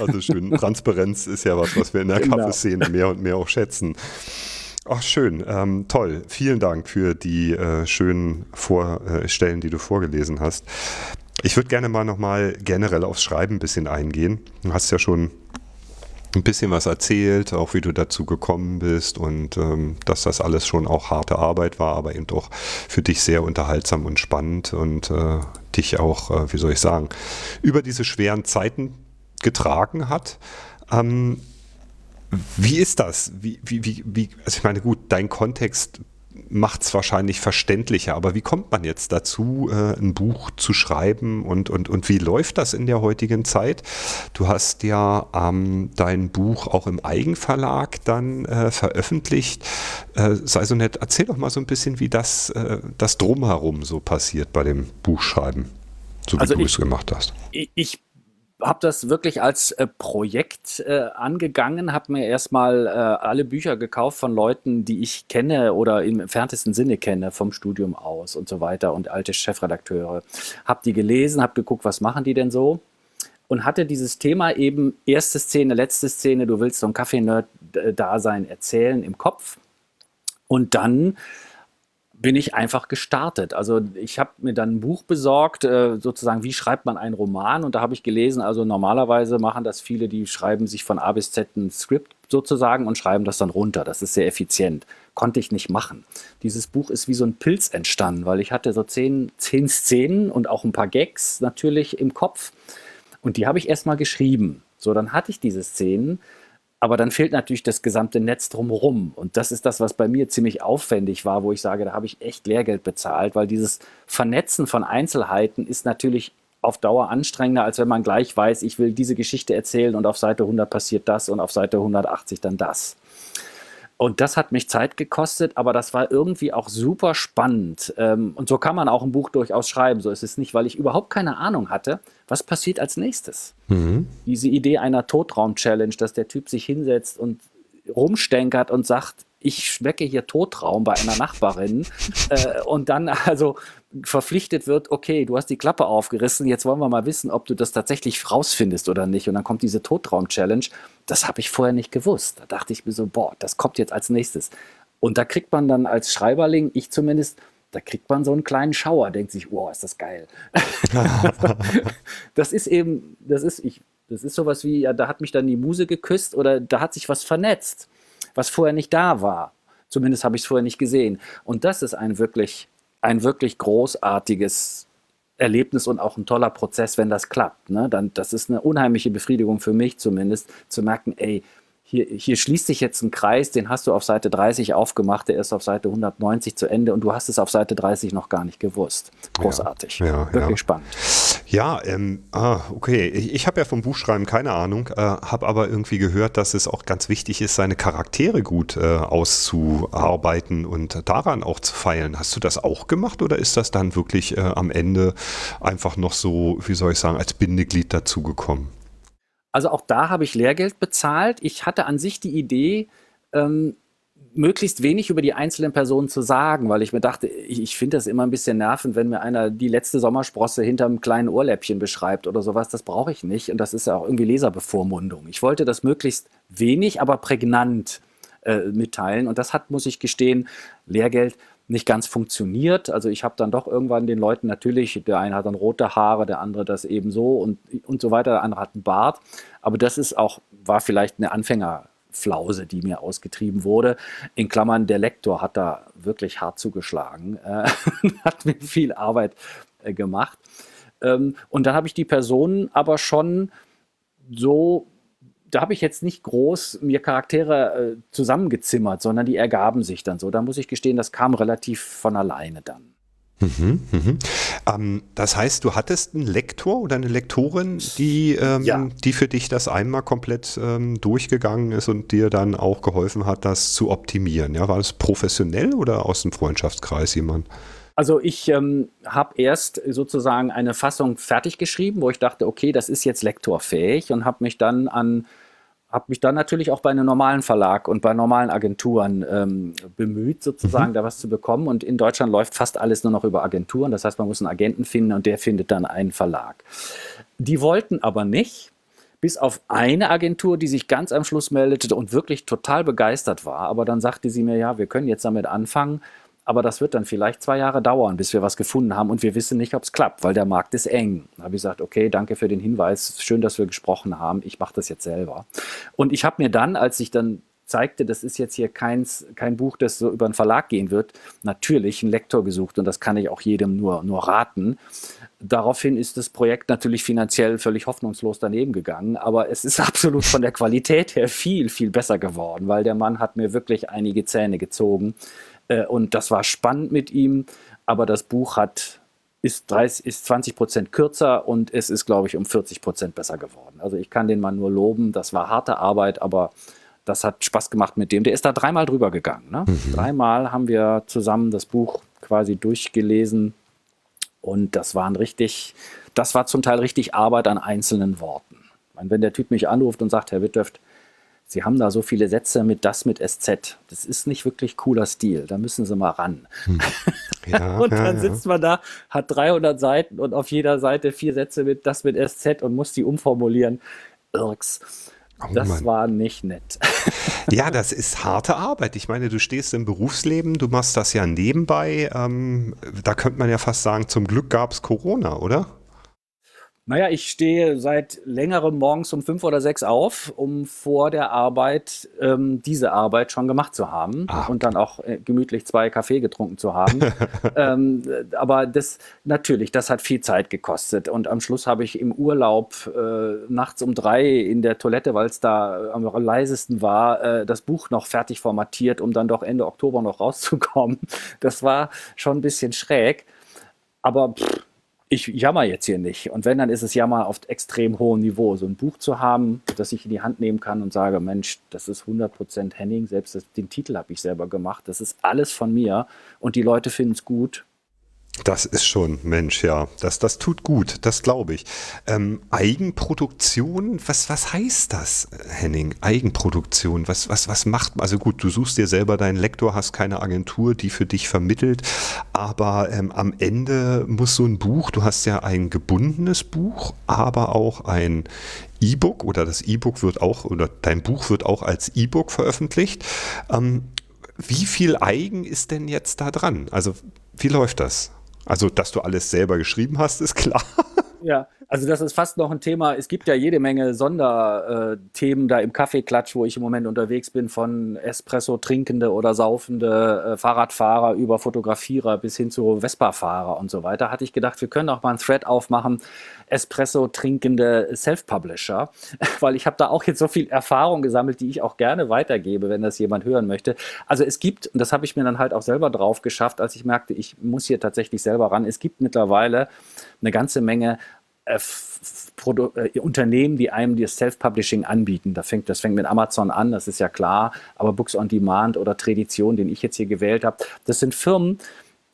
Also schön. Transparenz ist ja was, was wir in der genau. Kaffeeszene mehr und mehr auch schätzen. Ach, schön. Ähm, toll. Vielen Dank für die äh, schönen Vorstellen, die du vorgelesen hast. Ich würde gerne mal nochmal generell aufs Schreiben ein bisschen eingehen. Du hast ja schon ein bisschen was erzählt, auch wie du dazu gekommen bist und ähm, dass das alles schon auch harte Arbeit war, aber eben doch für dich sehr unterhaltsam und spannend und äh, dich auch, äh, wie soll ich sagen, über diese schweren Zeiten getragen hat. Ähm, wie ist das? Wie, wie, wie, also ich meine, gut, dein Kontext macht es wahrscheinlich verständlicher. Aber wie kommt man jetzt dazu, äh, ein Buch zu schreiben und, und, und wie läuft das in der heutigen Zeit? Du hast ja ähm, dein Buch auch im Eigenverlag dann äh, veröffentlicht. Äh, sei so nett, erzähl doch mal so ein bisschen, wie das, äh, das drumherum so passiert bei dem Buchschreiben, so wie also du ich, es gemacht hast. Ich habe das wirklich als äh, Projekt äh, angegangen, habe mir erstmal äh, alle Bücher gekauft von Leuten, die ich kenne oder im entferntesten Sinne kenne, vom Studium aus und so weiter und alte Chefredakteure. Habe die gelesen, habe geguckt, was machen die denn so und hatte dieses Thema eben erste Szene, letzte Szene, du willst so ein Kaffee-Nerd-Dasein äh, erzählen im Kopf. Und dann bin ich einfach gestartet. Also ich habe mir dann ein Buch besorgt, äh, sozusagen, wie schreibt man einen Roman? Und da habe ich gelesen, also normalerweise machen das viele, die schreiben sich von A bis Z ein Skript sozusagen und schreiben das dann runter. Das ist sehr effizient. Konnte ich nicht machen. Dieses Buch ist wie so ein Pilz entstanden, weil ich hatte so zehn, zehn Szenen und auch ein paar Gags natürlich im Kopf. Und die habe ich erstmal geschrieben. So, dann hatte ich diese Szenen aber dann fehlt natürlich das gesamte Netz drumherum. Und das ist das, was bei mir ziemlich aufwendig war, wo ich sage, da habe ich echt Lehrgeld bezahlt, weil dieses Vernetzen von Einzelheiten ist natürlich auf Dauer anstrengender, als wenn man gleich weiß, ich will diese Geschichte erzählen und auf Seite 100 passiert das und auf Seite 180 dann das. Und das hat mich Zeit gekostet, aber das war irgendwie auch super spannend. Ähm, und so kann man auch ein Buch durchaus schreiben. So ist es nicht, weil ich überhaupt keine Ahnung hatte, was passiert als nächstes. Mhm. Diese Idee einer Totraum-Challenge, dass der Typ sich hinsetzt und rumstänkert und sagt, ich schmecke hier Totraum bei einer Nachbarin äh, und dann also verpflichtet wird, okay, du hast die Klappe aufgerissen, jetzt wollen wir mal wissen, ob du das tatsächlich rausfindest oder nicht. Und dann kommt diese Totraum-Challenge. Das habe ich vorher nicht gewusst. Da dachte ich mir so, boah, das kommt jetzt als nächstes. Und da kriegt man dann als Schreiberling, ich zumindest, da kriegt man so einen kleinen Schauer, denkt sich, wow, ist das geil. das ist eben, das ist, ich, das ist sowas wie, ja, da hat mich dann die Muse geküsst oder da hat sich was vernetzt, was vorher nicht da war. Zumindest habe ich es vorher nicht gesehen. Und das ist ein wirklich ein wirklich großartiges Erlebnis und auch ein toller Prozess, wenn das klappt. Ne? Dann, das ist eine unheimliche Befriedigung für mich zumindest, zu merken, ey, hier, hier schließt sich jetzt ein Kreis, den hast du auf Seite 30 aufgemacht, der ist auf Seite 190 zu Ende und du hast es auf Seite 30 noch gar nicht gewusst. Großartig. Ja, ja, Wirklich ja. spannend. Ja, ähm, ah, okay. Ich, ich habe ja vom Buchschreiben keine Ahnung, äh, habe aber irgendwie gehört, dass es auch ganz wichtig ist, seine Charaktere gut äh, auszuarbeiten und daran auch zu feilen. Hast du das auch gemacht oder ist das dann wirklich äh, am Ende einfach noch so, wie soll ich sagen, als Bindeglied dazugekommen? Also auch da habe ich Lehrgeld bezahlt. Ich hatte an sich die Idee, ähm, möglichst wenig über die einzelnen Personen zu sagen, weil ich mir dachte, ich, ich finde das immer ein bisschen nervend, wenn mir einer die letzte Sommersprosse hinterm kleinen Ohrläppchen beschreibt oder sowas. Das brauche ich nicht. Und das ist ja auch irgendwie Leserbevormundung. Ich wollte das möglichst wenig, aber prägnant äh, mitteilen. Und das hat, muss ich gestehen, Lehrgeld nicht ganz funktioniert. Also ich habe dann doch irgendwann den Leuten natürlich, der eine hat dann rote Haare, der andere das eben so und, und so weiter, der andere hat einen Bart. Aber das ist auch, war vielleicht eine Anfängerflause, die mir ausgetrieben wurde. In Klammern, der Lektor hat da wirklich hart zugeschlagen, äh, hat mir viel Arbeit äh, gemacht. Ähm, und dann habe ich die Personen aber schon so da habe ich jetzt nicht groß mir Charaktere äh, zusammengezimmert, sondern die ergaben sich dann so. Da muss ich gestehen, das kam relativ von alleine dann. Mhm, mhm. Ähm, das heißt, du hattest einen Lektor oder eine Lektorin, die, ähm, ja. die für dich das einmal komplett ähm, durchgegangen ist und dir dann auch geholfen hat, das zu optimieren. Ja, war das professionell oder aus dem Freundschaftskreis jemand? Also ich ähm, habe erst sozusagen eine Fassung fertig geschrieben, wo ich dachte, okay, das ist jetzt lektorfähig und habe mich dann an habe mich dann natürlich auch bei einem normalen Verlag und bei normalen Agenturen ähm, bemüht, sozusagen mhm. da was zu bekommen. Und in Deutschland läuft fast alles nur noch über Agenturen. Das heißt, man muss einen Agenten finden und der findet dann einen Verlag. Die wollten aber nicht, bis auf eine Agentur, die sich ganz am Schluss meldete und wirklich total begeistert war. Aber dann sagte sie mir, ja, wir können jetzt damit anfangen aber das wird dann vielleicht zwei Jahre dauern, bis wir was gefunden haben und wir wissen nicht, ob es klappt, weil der Markt ist eng. Da habe ich gesagt, okay, danke für den Hinweis, schön, dass wir gesprochen haben, ich mache das jetzt selber. Und ich habe mir dann, als ich dann zeigte, das ist jetzt hier keins, kein Buch, das so über einen Verlag gehen wird, natürlich einen Lektor gesucht und das kann ich auch jedem nur, nur raten. Daraufhin ist das Projekt natürlich finanziell völlig hoffnungslos daneben gegangen, aber es ist absolut von der Qualität her viel, viel besser geworden, weil der Mann hat mir wirklich einige Zähne gezogen. Äh, und das war spannend mit ihm, aber das Buch hat, ist, 30, ist 20 Prozent kürzer und es ist, glaube ich, um 40 Prozent besser geworden. Also ich kann den Mann nur loben. Das war harte Arbeit, aber das hat Spaß gemacht mit dem. Der ist da dreimal drüber gegangen. Ne? Mhm. Dreimal haben wir zusammen das Buch quasi durchgelesen und das waren richtig, das war zum Teil richtig Arbeit an einzelnen Worten. Meine, wenn der Typ mich anruft und sagt, Herr Wittdöft, Sie haben da so viele Sätze mit das mit SZ. Das ist nicht wirklich cooler Stil. Da müssen Sie mal ran. Hm. Ja, und dann ja, sitzt man da, hat 300 Seiten und auf jeder Seite vier Sätze mit das mit SZ und muss die umformulieren. Irks. Oh, das Mann. war nicht nett. Ja, das ist harte Arbeit. Ich meine, du stehst im Berufsleben, du machst das ja nebenbei. Ähm, da könnte man ja fast sagen, zum Glück gab es Corona, oder? Naja, ich stehe seit längerem morgens um fünf oder sechs auf, um vor der Arbeit ähm, diese Arbeit schon gemacht zu haben ah. und dann auch äh, gemütlich zwei Kaffee getrunken zu haben. ähm, aber das natürlich, das hat viel Zeit gekostet. Und am Schluss habe ich im Urlaub äh, nachts um drei in der Toilette, weil es da am leisesten war, äh, das Buch noch fertig formatiert, um dann doch Ende Oktober noch rauszukommen. Das war schon ein bisschen schräg. Aber pff, ich jammer jetzt hier nicht. Und wenn, dann ist es Jammer auf extrem hohem Niveau. So ein Buch zu haben, das ich in die Hand nehmen kann und sage, Mensch, das ist 100% Henning, selbst das, den Titel habe ich selber gemacht, das ist alles von mir und die Leute finden es gut das ist schon, Mensch, ja. Das, das tut gut, das glaube ich. Ähm, Eigenproduktion, was, was heißt das, Henning? Eigenproduktion, was, was, was macht man? Also gut, du suchst dir selber deinen Lektor, hast keine Agentur, die für dich vermittelt, aber ähm, am Ende muss so ein Buch, du hast ja ein gebundenes Buch, aber auch ein E-Book oder das E-Book wird auch, oder dein Buch wird auch als E-Book veröffentlicht. Ähm, wie viel Eigen ist denn jetzt da dran? Also wie läuft das? Also, dass du alles selber geschrieben hast, ist klar. Ja, also das ist fast noch ein Thema. Es gibt ja jede Menge Sonderthemen da im Kaffeeklatsch, wo ich im Moment unterwegs bin, von Espresso trinkende oder saufende äh, Fahrradfahrer über Fotografierer bis hin zu Vespa-Fahrer und so weiter. Hatte ich gedacht, wir können auch mal einen Thread aufmachen, Espresso trinkende Self-Publisher, weil ich habe da auch jetzt so viel Erfahrung gesammelt, die ich auch gerne weitergebe, wenn das jemand hören möchte. Also es gibt, und das habe ich mir dann halt auch selber drauf geschafft, als ich merkte, ich muss hier tatsächlich selber ran. Es gibt mittlerweile eine ganze Menge äh, äh, Unternehmen, die einem das Self-Publishing anbieten. Das fängt, das fängt mit Amazon an, das ist ja klar, aber Books on Demand oder Tradition, den ich jetzt hier gewählt habe, das sind Firmen,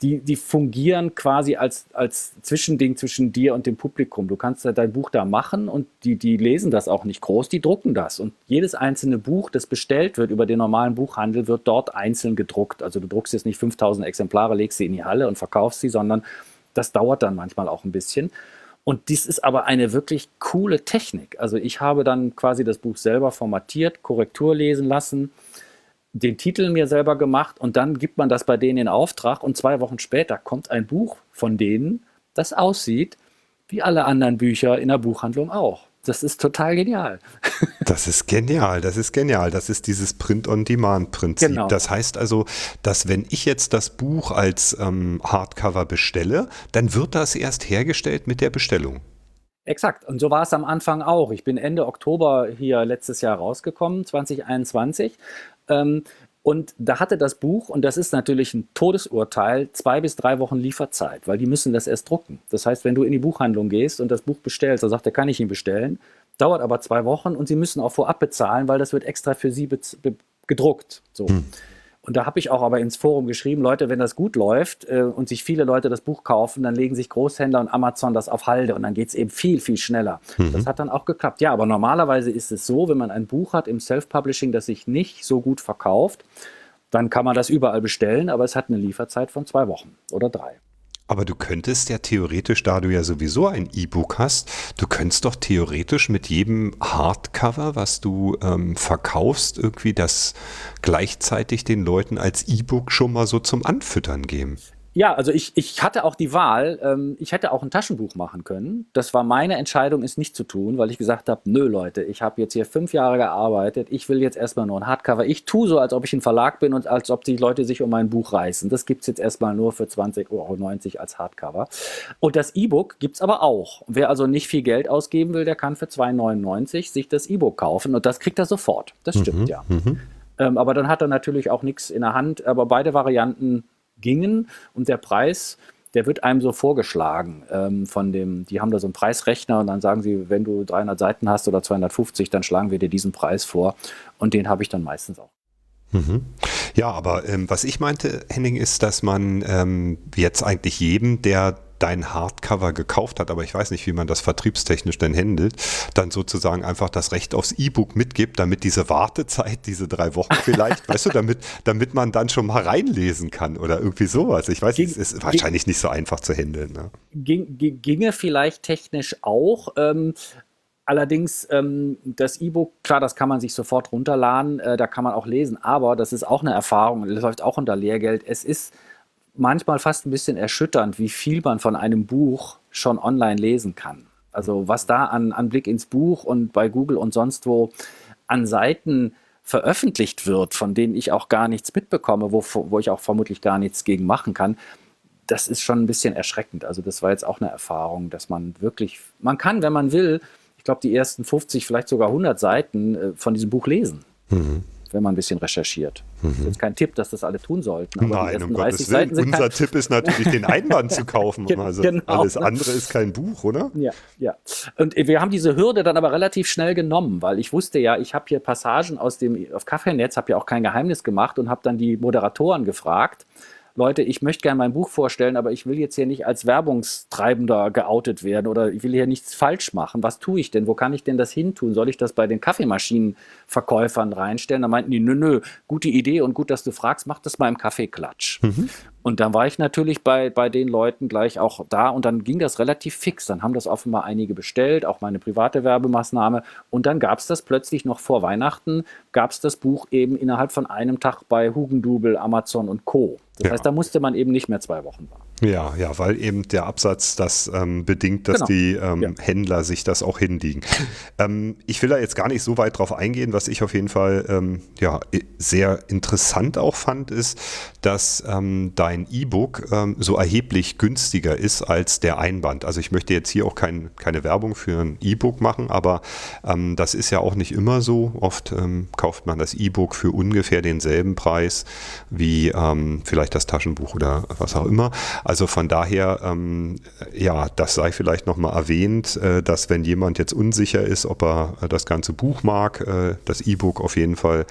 die, die fungieren quasi als, als Zwischending zwischen dir und dem Publikum. Du kannst dein Buch da machen und die, die lesen das auch nicht groß, die drucken das. Und jedes einzelne Buch, das bestellt wird über den normalen Buchhandel, wird dort einzeln gedruckt. Also du druckst jetzt nicht 5000 Exemplare, legst sie in die Halle und verkaufst sie, sondern das dauert dann manchmal auch ein bisschen. Und dies ist aber eine wirklich coole Technik. Also ich habe dann quasi das Buch selber formatiert, Korrektur lesen lassen, den Titel mir selber gemacht und dann gibt man das bei denen in Auftrag und zwei Wochen später kommt ein Buch von denen, das aussieht wie alle anderen Bücher in der Buchhandlung auch. Das ist total genial. Das ist genial, das ist genial. Das ist dieses Print-on-Demand-Prinzip. Genau. Das heißt also, dass wenn ich jetzt das Buch als ähm, Hardcover bestelle, dann wird das erst hergestellt mit der Bestellung. Exakt. Und so war es am Anfang auch. Ich bin Ende Oktober hier letztes Jahr rausgekommen, 2021. Ähm, und da hatte das Buch, und das ist natürlich ein Todesurteil, zwei bis drei Wochen Lieferzeit, weil die müssen das erst drucken. Das heißt, wenn du in die Buchhandlung gehst und das Buch bestellst, dann sagt er, kann ich ihn bestellen, dauert aber zwei Wochen und sie müssen auch vorab bezahlen, weil das wird extra für sie gedruckt. So. Hm. Und da habe ich auch aber ins Forum geschrieben, Leute, wenn das gut läuft äh, und sich viele Leute das Buch kaufen, dann legen sich Großhändler und Amazon das auf Halde und dann geht es eben viel, viel schneller. Mhm. Das hat dann auch geklappt. Ja, aber normalerweise ist es so, wenn man ein Buch hat im Self-Publishing, das sich nicht so gut verkauft, dann kann man das überall bestellen, aber es hat eine Lieferzeit von zwei Wochen oder drei. Aber du könntest ja theoretisch, da du ja sowieso ein E-Book hast, du könntest doch theoretisch mit jedem Hardcover, was du ähm, verkaufst, irgendwie das gleichzeitig den Leuten als E-Book schon mal so zum Anfüttern geben. Ja, also ich, ich hatte auch die Wahl, ähm, ich hätte auch ein Taschenbuch machen können. Das war meine Entscheidung, es nicht zu tun, weil ich gesagt habe, nö Leute, ich habe jetzt hier fünf Jahre gearbeitet, ich will jetzt erstmal nur ein Hardcover. Ich tue so, als ob ich ein Verlag bin und als ob die Leute sich um mein Buch reißen. Das gibt's jetzt erstmal nur für 20,90 Euro als Hardcover. Und das E-Book gibt's aber auch. Wer also nicht viel Geld ausgeben will, der kann für 2,99 sich das E-Book kaufen und das kriegt er sofort. Das stimmt mhm, ja. Mhm. Ähm, aber dann hat er natürlich auch nichts in der Hand. Aber beide Varianten gingen und der Preis, der wird einem so vorgeschlagen ähm, von dem, die haben da so einen Preisrechner und dann sagen sie, wenn du 300 Seiten hast oder 250, dann schlagen wir dir diesen Preis vor und den habe ich dann meistens auch. Mhm. Ja, aber ähm, was ich meinte, Henning, ist, dass man ähm, jetzt eigentlich jedem, der dein Hardcover gekauft hat, aber ich weiß nicht, wie man das vertriebstechnisch denn handelt, dann sozusagen einfach das Recht aufs E-Book mitgibt, damit diese Wartezeit, diese drei Wochen vielleicht, weißt du, damit, damit man dann schon mal reinlesen kann oder irgendwie sowas. Ich weiß, ging, es ist wahrscheinlich ging, nicht so einfach zu handeln. Ne? Ging, ginge vielleicht technisch auch. Ähm, Allerdings ähm, das E-Book, klar, das kann man sich sofort runterladen, äh, da kann man auch lesen, aber das ist auch eine Erfahrung, das läuft auch unter Lehrgeld. Es ist manchmal fast ein bisschen erschütternd, wie viel man von einem Buch schon online lesen kann. Also was da an, an Blick ins Buch und bei Google und sonst wo an Seiten veröffentlicht wird, von denen ich auch gar nichts mitbekomme, wo, wo ich auch vermutlich gar nichts gegen machen kann, das ist schon ein bisschen erschreckend. Also das war jetzt auch eine Erfahrung, dass man wirklich, man kann, wenn man will, ich glaube, die ersten 50, vielleicht sogar 100 Seiten äh, von diesem Buch lesen. Mhm wenn man ein bisschen recherchiert. Mhm. Das ist jetzt kein Tipp, dass das alle tun sollten. Nein, um Gottes Willen. Unser Tipp ist natürlich, den Einband zu kaufen. Also genau. alles andere ist kein Buch, oder? Ja, ja. Und wir haben diese Hürde dann aber relativ schnell genommen, weil ich wusste ja, ich habe hier Passagen aus dem auf Kaffeenetz, habe ja auch kein Geheimnis gemacht und habe dann die Moderatoren gefragt Leute, ich möchte gerne mein Buch vorstellen, aber ich will jetzt hier nicht als Werbungstreibender geoutet werden oder ich will hier nichts falsch machen. Was tue ich denn? Wo kann ich denn das hin tun? Soll ich das bei den Kaffeemaschinenverkäufern reinstellen? Da meinten die, nö, nö, gute Idee und gut, dass du fragst, mach das mal im Kaffeeklatsch. Mhm. Und dann war ich natürlich bei, bei den Leuten gleich auch da und dann ging das relativ fix. Dann haben das offenbar einige bestellt, auch meine private Werbemaßnahme. Und dann gab es das plötzlich noch vor Weihnachten, gab es das Buch eben innerhalb von einem Tag bei Hugendubel, Amazon und Co. Das ja. heißt, da musste man eben nicht mehr zwei Wochen warten. Ja, ja, weil eben der Absatz das ähm, bedingt, dass genau. die ähm, ja. Händler sich das auch hinlegen. ähm, ich will da jetzt gar nicht so weit drauf eingehen. Was ich auf jeden Fall ähm, ja, sehr interessant auch fand, ist, dass ähm, dein E-Book ähm, so erheblich günstiger ist als der Einband. Also ich möchte jetzt hier auch kein, keine Werbung für ein E-Book machen, aber das ist ja auch nicht immer so. Oft kauft man das E-Book für ungefähr denselben Preis wie vielleicht das Taschenbuch oder was auch immer. Also von daher, ähm, ja, das sei vielleicht nochmal erwähnt, äh, dass wenn jemand jetzt unsicher ist, ob er äh, das ganze Buch mag, äh, das E-Book auf jeden Fall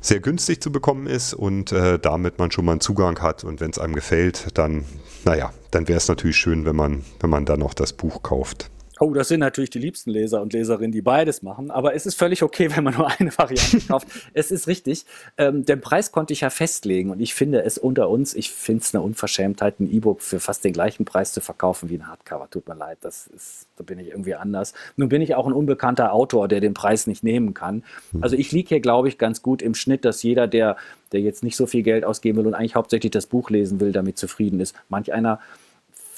sehr günstig zu bekommen ist und äh, damit man schon mal einen Zugang hat und wenn es einem gefällt, dann, naja, dann wäre es natürlich schön, wenn man, wenn man dann noch das Buch kauft. Oh, das sind natürlich die liebsten Leser und Leserinnen, die beides machen. Aber es ist völlig okay, wenn man nur eine Variante kauft. es ist richtig. Ähm, den Preis konnte ich ja festlegen und ich finde es unter uns, ich finde es eine Unverschämtheit, ein E-Book für fast den gleichen Preis zu verkaufen wie ein Hardcover. Tut mir leid, das ist, da bin ich irgendwie anders. Nun bin ich auch ein unbekannter Autor, der den Preis nicht nehmen kann. Hm. Also ich liege hier, glaube ich, ganz gut im Schnitt, dass jeder, der, der jetzt nicht so viel Geld ausgeben will und eigentlich hauptsächlich das Buch lesen will, damit zufrieden ist. Manch einer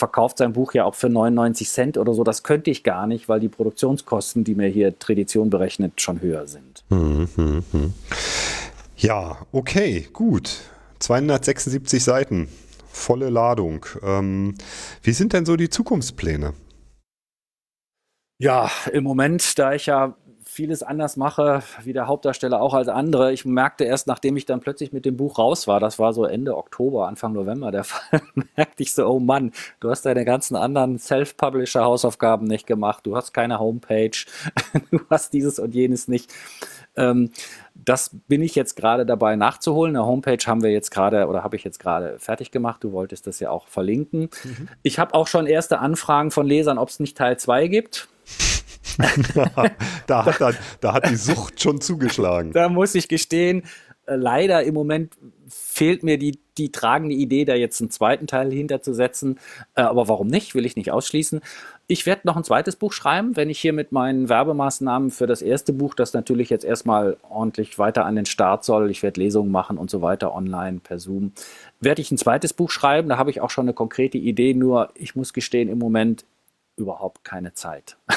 verkauft sein Buch ja auch für 99 Cent oder so. Das könnte ich gar nicht, weil die Produktionskosten, die mir hier Tradition berechnet, schon höher sind. Hm, hm, hm. Ja, okay, gut. 276 Seiten, volle Ladung. Ähm, wie sind denn so die Zukunftspläne? Ja, im Moment, da ich ja vieles anders mache, wie der Hauptdarsteller auch als andere. Ich merkte erst, nachdem ich dann plötzlich mit dem Buch raus war, das war so Ende Oktober, Anfang November der Fall, merkte ich so, oh Mann, du hast deine ganzen anderen Self-Publisher-Hausaufgaben nicht gemacht, du hast keine Homepage, du hast dieses und jenes nicht. Ähm, das bin ich jetzt gerade dabei nachzuholen. Eine Homepage haben wir jetzt gerade oder habe ich jetzt gerade fertig gemacht. Du wolltest das ja auch verlinken. Mhm. Ich habe auch schon erste Anfragen von Lesern, ob es nicht Teil 2 gibt. da, hat dann, da hat die Sucht schon zugeschlagen. Da muss ich gestehen, äh, leider im Moment fehlt mir die, die tragende Idee, da jetzt einen zweiten Teil hinterzusetzen. Äh, aber warum nicht? Will ich nicht ausschließen. Ich werde noch ein zweites Buch schreiben, wenn ich hier mit meinen Werbemaßnahmen für das erste Buch, das natürlich jetzt erstmal ordentlich weiter an den Start soll, ich werde Lesungen machen und so weiter online per Zoom, werde ich ein zweites Buch schreiben. Da habe ich auch schon eine konkrete Idee, nur ich muss gestehen, im Moment überhaupt keine Zeit.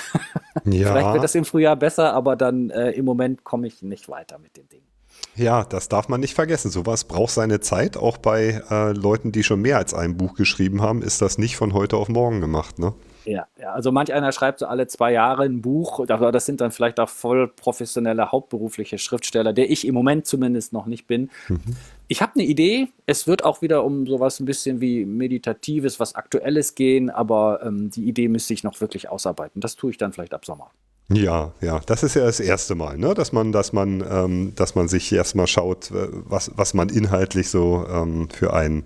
Ja. Vielleicht wird das im Frühjahr besser, aber dann äh, im Moment komme ich nicht weiter mit den Dingen. Ja, das darf man nicht vergessen. Sowas braucht seine Zeit. Auch bei äh, Leuten, die schon mehr als ein Buch geschrieben haben, ist das nicht von heute auf morgen gemacht. Ne? Ja, ja, also manch einer schreibt so alle zwei Jahre ein Buch, aber das sind dann vielleicht auch voll professionelle, hauptberufliche Schriftsteller, der ich im Moment zumindest noch nicht bin. Mhm. Ich habe eine Idee, es wird auch wieder um sowas ein bisschen wie Meditatives, was Aktuelles gehen, aber ähm, die Idee müsste ich noch wirklich ausarbeiten. Das tue ich dann vielleicht ab Sommer. Ja, ja, das ist ja das erste Mal, ne? dass man, dass man, ähm, dass man sich erstmal schaut, äh, was, was man inhaltlich so ähm, für einen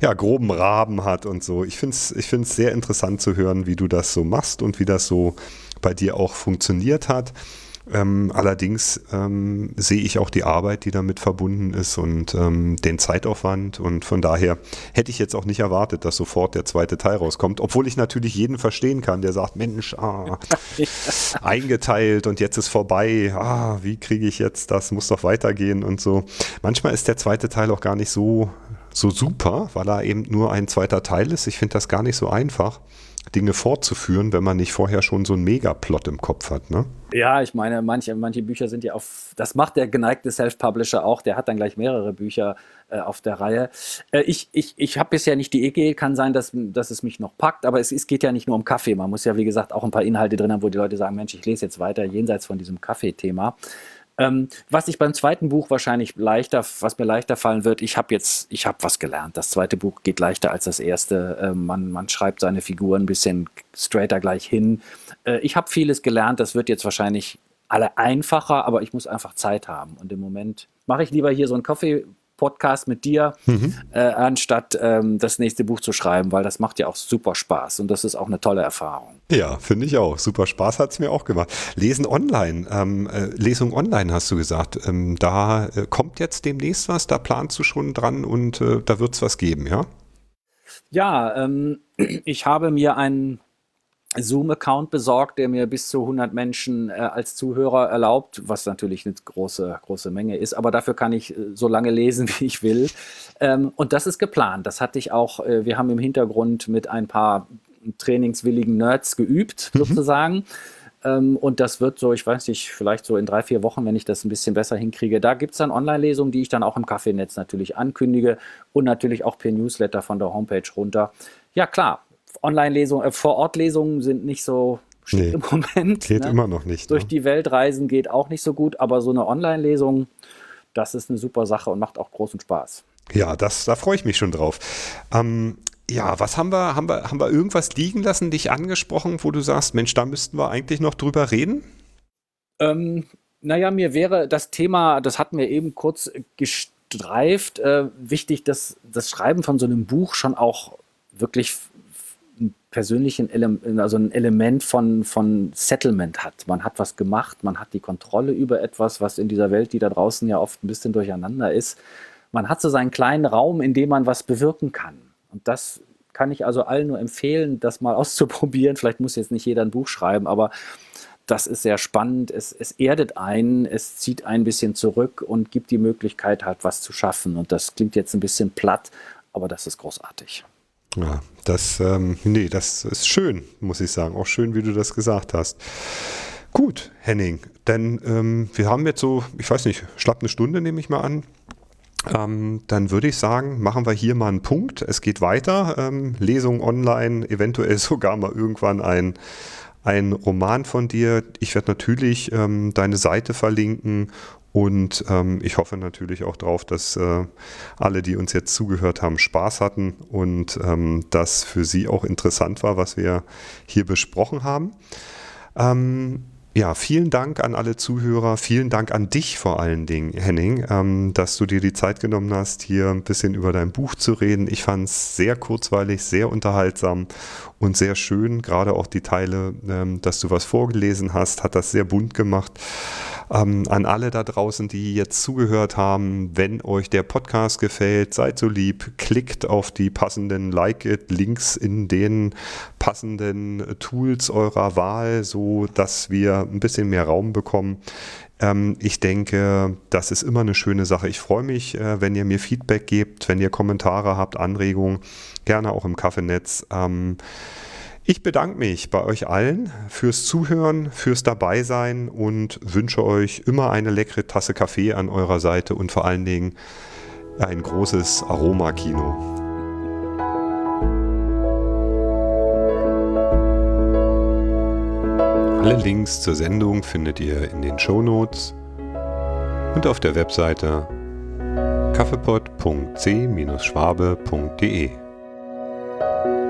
ja, groben Rahmen hat und so. Ich finde es ich find's sehr interessant zu hören, wie du das so machst und wie das so bei dir auch funktioniert hat. Ähm, allerdings ähm, sehe ich auch die Arbeit, die damit verbunden ist und ähm, den Zeitaufwand. Und von daher hätte ich jetzt auch nicht erwartet, dass sofort der zweite Teil rauskommt. Obwohl ich natürlich jeden verstehen kann, der sagt, Mensch, ah, eingeteilt und jetzt ist vorbei. Ah, wie kriege ich jetzt das? Muss doch weitergehen und so. Manchmal ist der zweite Teil auch gar nicht so, so super, weil er eben nur ein zweiter Teil ist. Ich finde das gar nicht so einfach. Dinge fortzuführen, wenn man nicht vorher schon so einen Megaplot im Kopf hat, ne? Ja, ich meine, manche, manche Bücher sind ja auf, das macht der geneigte Self-Publisher auch, der hat dann gleich mehrere Bücher äh, auf der Reihe. Äh, ich ich, ich habe bisher nicht die Idee, kann sein, dass, dass es mich noch packt, aber es, es geht ja nicht nur um Kaffee, man muss ja, wie gesagt, auch ein paar Inhalte drin haben, wo die Leute sagen, Mensch, ich lese jetzt weiter jenseits von diesem Kaffeethema. Ähm, was ich beim zweiten Buch wahrscheinlich leichter, was mir leichter fallen wird, ich habe jetzt, ich habe was gelernt. Das zweite Buch geht leichter als das erste. Äh, man, man schreibt seine Figuren ein bisschen straighter gleich hin. Äh, ich habe vieles gelernt, das wird jetzt wahrscheinlich alle einfacher, aber ich muss einfach Zeit haben. Und im Moment mache ich lieber hier so einen Kaffee Podcast mit dir, mhm. äh, anstatt ähm, das nächste Buch zu schreiben, weil das macht ja auch super Spaß und das ist auch eine tolle Erfahrung. Ja, finde ich auch. Super Spaß hat es mir auch gemacht. Lesen online, ähm, äh, Lesung online hast du gesagt. Ähm, da äh, kommt jetzt demnächst was, da planst du schon dran und äh, da wird es was geben, ja? Ja, ähm, ich habe mir einen Zoom-Account besorgt, der mir bis zu 100 Menschen äh, als Zuhörer erlaubt, was natürlich eine große, große Menge ist, aber dafür kann ich äh, so lange lesen, wie ich will. Ähm, und das ist geplant. Das hatte ich auch, äh, wir haben im Hintergrund mit ein paar trainingswilligen Nerds geübt, mhm. sozusagen. Ähm, und das wird so, ich weiß nicht, vielleicht so in drei, vier Wochen, wenn ich das ein bisschen besser hinkriege. Da gibt es dann Online-Lesungen, die ich dann auch im Kaffeenetz natürlich ankündige und natürlich auch per Newsletter von der Homepage runter. Ja, klar, Online-Lesungen, äh, Vor-Ort-Lesungen sind nicht so nee, im Moment. Geht ne? immer noch nicht. Durch ne? die Welt reisen geht auch nicht so gut, aber so eine Online-Lesung, das ist eine super Sache und macht auch großen Spaß. Ja, das, da freue ich mich schon drauf. Ähm, ja, was haben wir, haben wir, haben wir irgendwas liegen lassen, dich angesprochen, wo du sagst, Mensch, da müssten wir eigentlich noch drüber reden? Ähm, naja, mir wäre das Thema, das hatten wir eben kurz gestreift, äh, wichtig, dass das Schreiben von so einem Buch schon auch wirklich persönlichen Ele also ein Element von, von Settlement hat. Man hat was gemacht, man hat die Kontrolle über etwas, was in dieser Welt, die da draußen ja oft ein bisschen durcheinander ist. Man hat so seinen kleinen Raum, in dem man was bewirken kann. Und das kann ich also allen nur empfehlen, das mal auszuprobieren. Vielleicht muss jetzt nicht jeder ein Buch schreiben, aber das ist sehr spannend. Es, es erdet einen, es zieht ein bisschen zurück und gibt die Möglichkeit, halt was zu schaffen. Und das klingt jetzt ein bisschen platt, aber das ist großartig. Ja, das, ähm, nee, das ist schön, muss ich sagen. Auch schön, wie du das gesagt hast. Gut, Henning, denn ähm, wir haben jetzt so, ich weiß nicht, schlapp eine Stunde, nehme ich mal an. Ähm, dann würde ich sagen, machen wir hier mal einen Punkt. Es geht weiter. Ähm, Lesung online, eventuell sogar mal irgendwann ein, ein Roman von dir. Ich werde natürlich ähm, deine Seite verlinken und ähm, ich hoffe natürlich auch darauf, dass äh, alle, die uns jetzt zugehört haben, Spaß hatten und ähm, das für sie auch interessant war, was wir hier besprochen haben. Ähm, ja, vielen Dank an alle Zuhörer, vielen Dank an dich vor allen Dingen, Henning, ähm, dass du dir die Zeit genommen hast, hier ein bisschen über dein Buch zu reden. Ich fand es sehr kurzweilig, sehr unterhaltsam und sehr schön. Gerade auch die Teile, ähm, dass du was vorgelesen hast, hat das sehr bunt gemacht. Ähm, an alle da draußen, die jetzt zugehört haben, wenn euch der Podcast gefällt, seid so lieb, klickt auf die passenden Like-It-Links in den passenden Tools eurer Wahl, so dass wir ein bisschen mehr Raum bekommen. Ähm, ich denke, das ist immer eine schöne Sache. Ich freue mich, äh, wenn ihr mir Feedback gebt, wenn ihr Kommentare habt, Anregungen, gerne auch im Kaffeenetz. Ähm, ich bedanke mich bei euch allen fürs Zuhören, fürs Dabeisein und wünsche euch immer eine leckere Tasse Kaffee an eurer Seite und vor allen Dingen ein großes Aromakino. Alle Links zur Sendung findet ihr in den Shownotes und auf der Webseite kaffeepot.c-schwabe.de. thank you